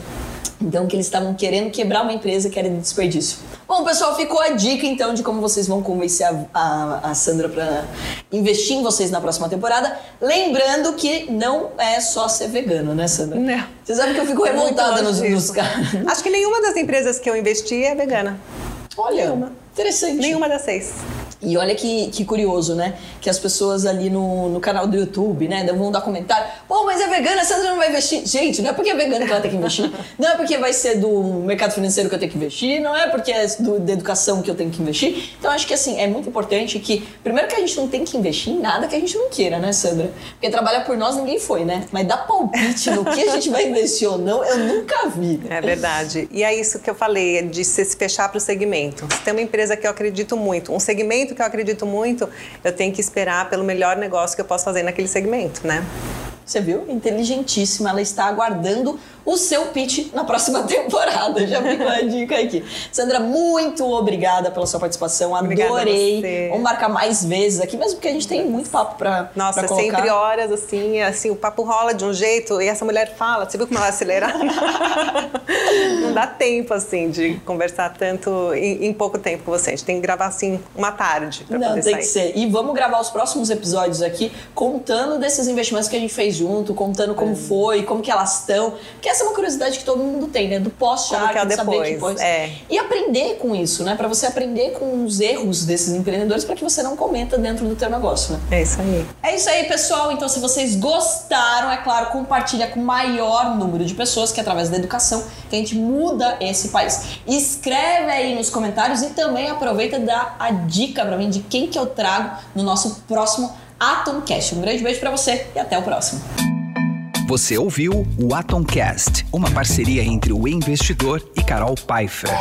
Então que eles estavam querendo quebrar uma empresa que era de desperdício. Bom, pessoal, ficou a dica então de como vocês vão convencer a, a, a Sandra para investir em vocês na próxima temporada. Lembrando que não é só ser vegano, né, Sandra? Não. Você sabe que eu fico revoltada nos, nos caras. Acho que nenhuma das empresas que eu investi é vegana. Olha, Nenhuma. Interessante. Nenhuma das seis. E olha que, que curioso, né? Que as pessoas ali no, no canal do YouTube, né, vão dar comentário. Pô, mas é vegana, a Sandra não vai investir. Gente, não é porque é vegana que ela tem que investir. Não é porque vai ser do mercado financeiro que eu tenho que investir. Não é porque é do, da educação que eu tenho que investir. Então, acho que, assim, é muito importante que... Primeiro que a gente não tem que investir em nada que a gente não queira, né, Sandra? Porque trabalhar por nós ninguém foi, né? Mas dar palpite no que a gente vai investir ou não, eu nunca vi. É verdade. E é isso que eu falei, de se fechar para o segmento. Se tem uma empresa que eu acredito muito, um segmento que eu acredito muito, eu tenho que esperar pelo melhor negócio que eu posso fazer naquele segmento, né? Você viu? Inteligentíssima. Ela está aguardando o seu pitch na próxima temporada. Já fica a dica aqui. Sandra, muito obrigada pela sua participação. Adorei. Vamos marcar mais vezes aqui, mesmo porque a gente tem muito papo pra, Nossa, pra colocar. sempre horas assim, é assim, o papo rola de um jeito e essa mulher fala, você viu como ela acelera? Não dá tempo assim de conversar tanto em, em pouco tempo com você. A gente tem que gravar assim uma tarde pra Não, poder tem sair. que ser. E vamos gravar os próximos episódios aqui contando desses investimentos que a gente fez junto, contando É. como foi, como que elas estão. Porque essa é uma curiosidade que todo mundo tem, né? Do pós-Shark, que é de saber depois, depois. é. E aprender com isso, né? Pra você aprender com os erros desses empreendedores para que você não cometa dentro do teu negócio, né? É isso aí. É isso aí, pessoal. Então, se vocês gostaram, é claro, compartilha com o maior número de pessoas, que é através da educação que a gente muda esse país. Escreve aí nos comentários e também aproveita e dá a dica pra mim de quem que eu trago no nosso próximo Atomcast. Um grande beijo pra você e até o próximo. Você ouviu o Atomcast, uma parceria entre o investidor e Carol Pfeiffer.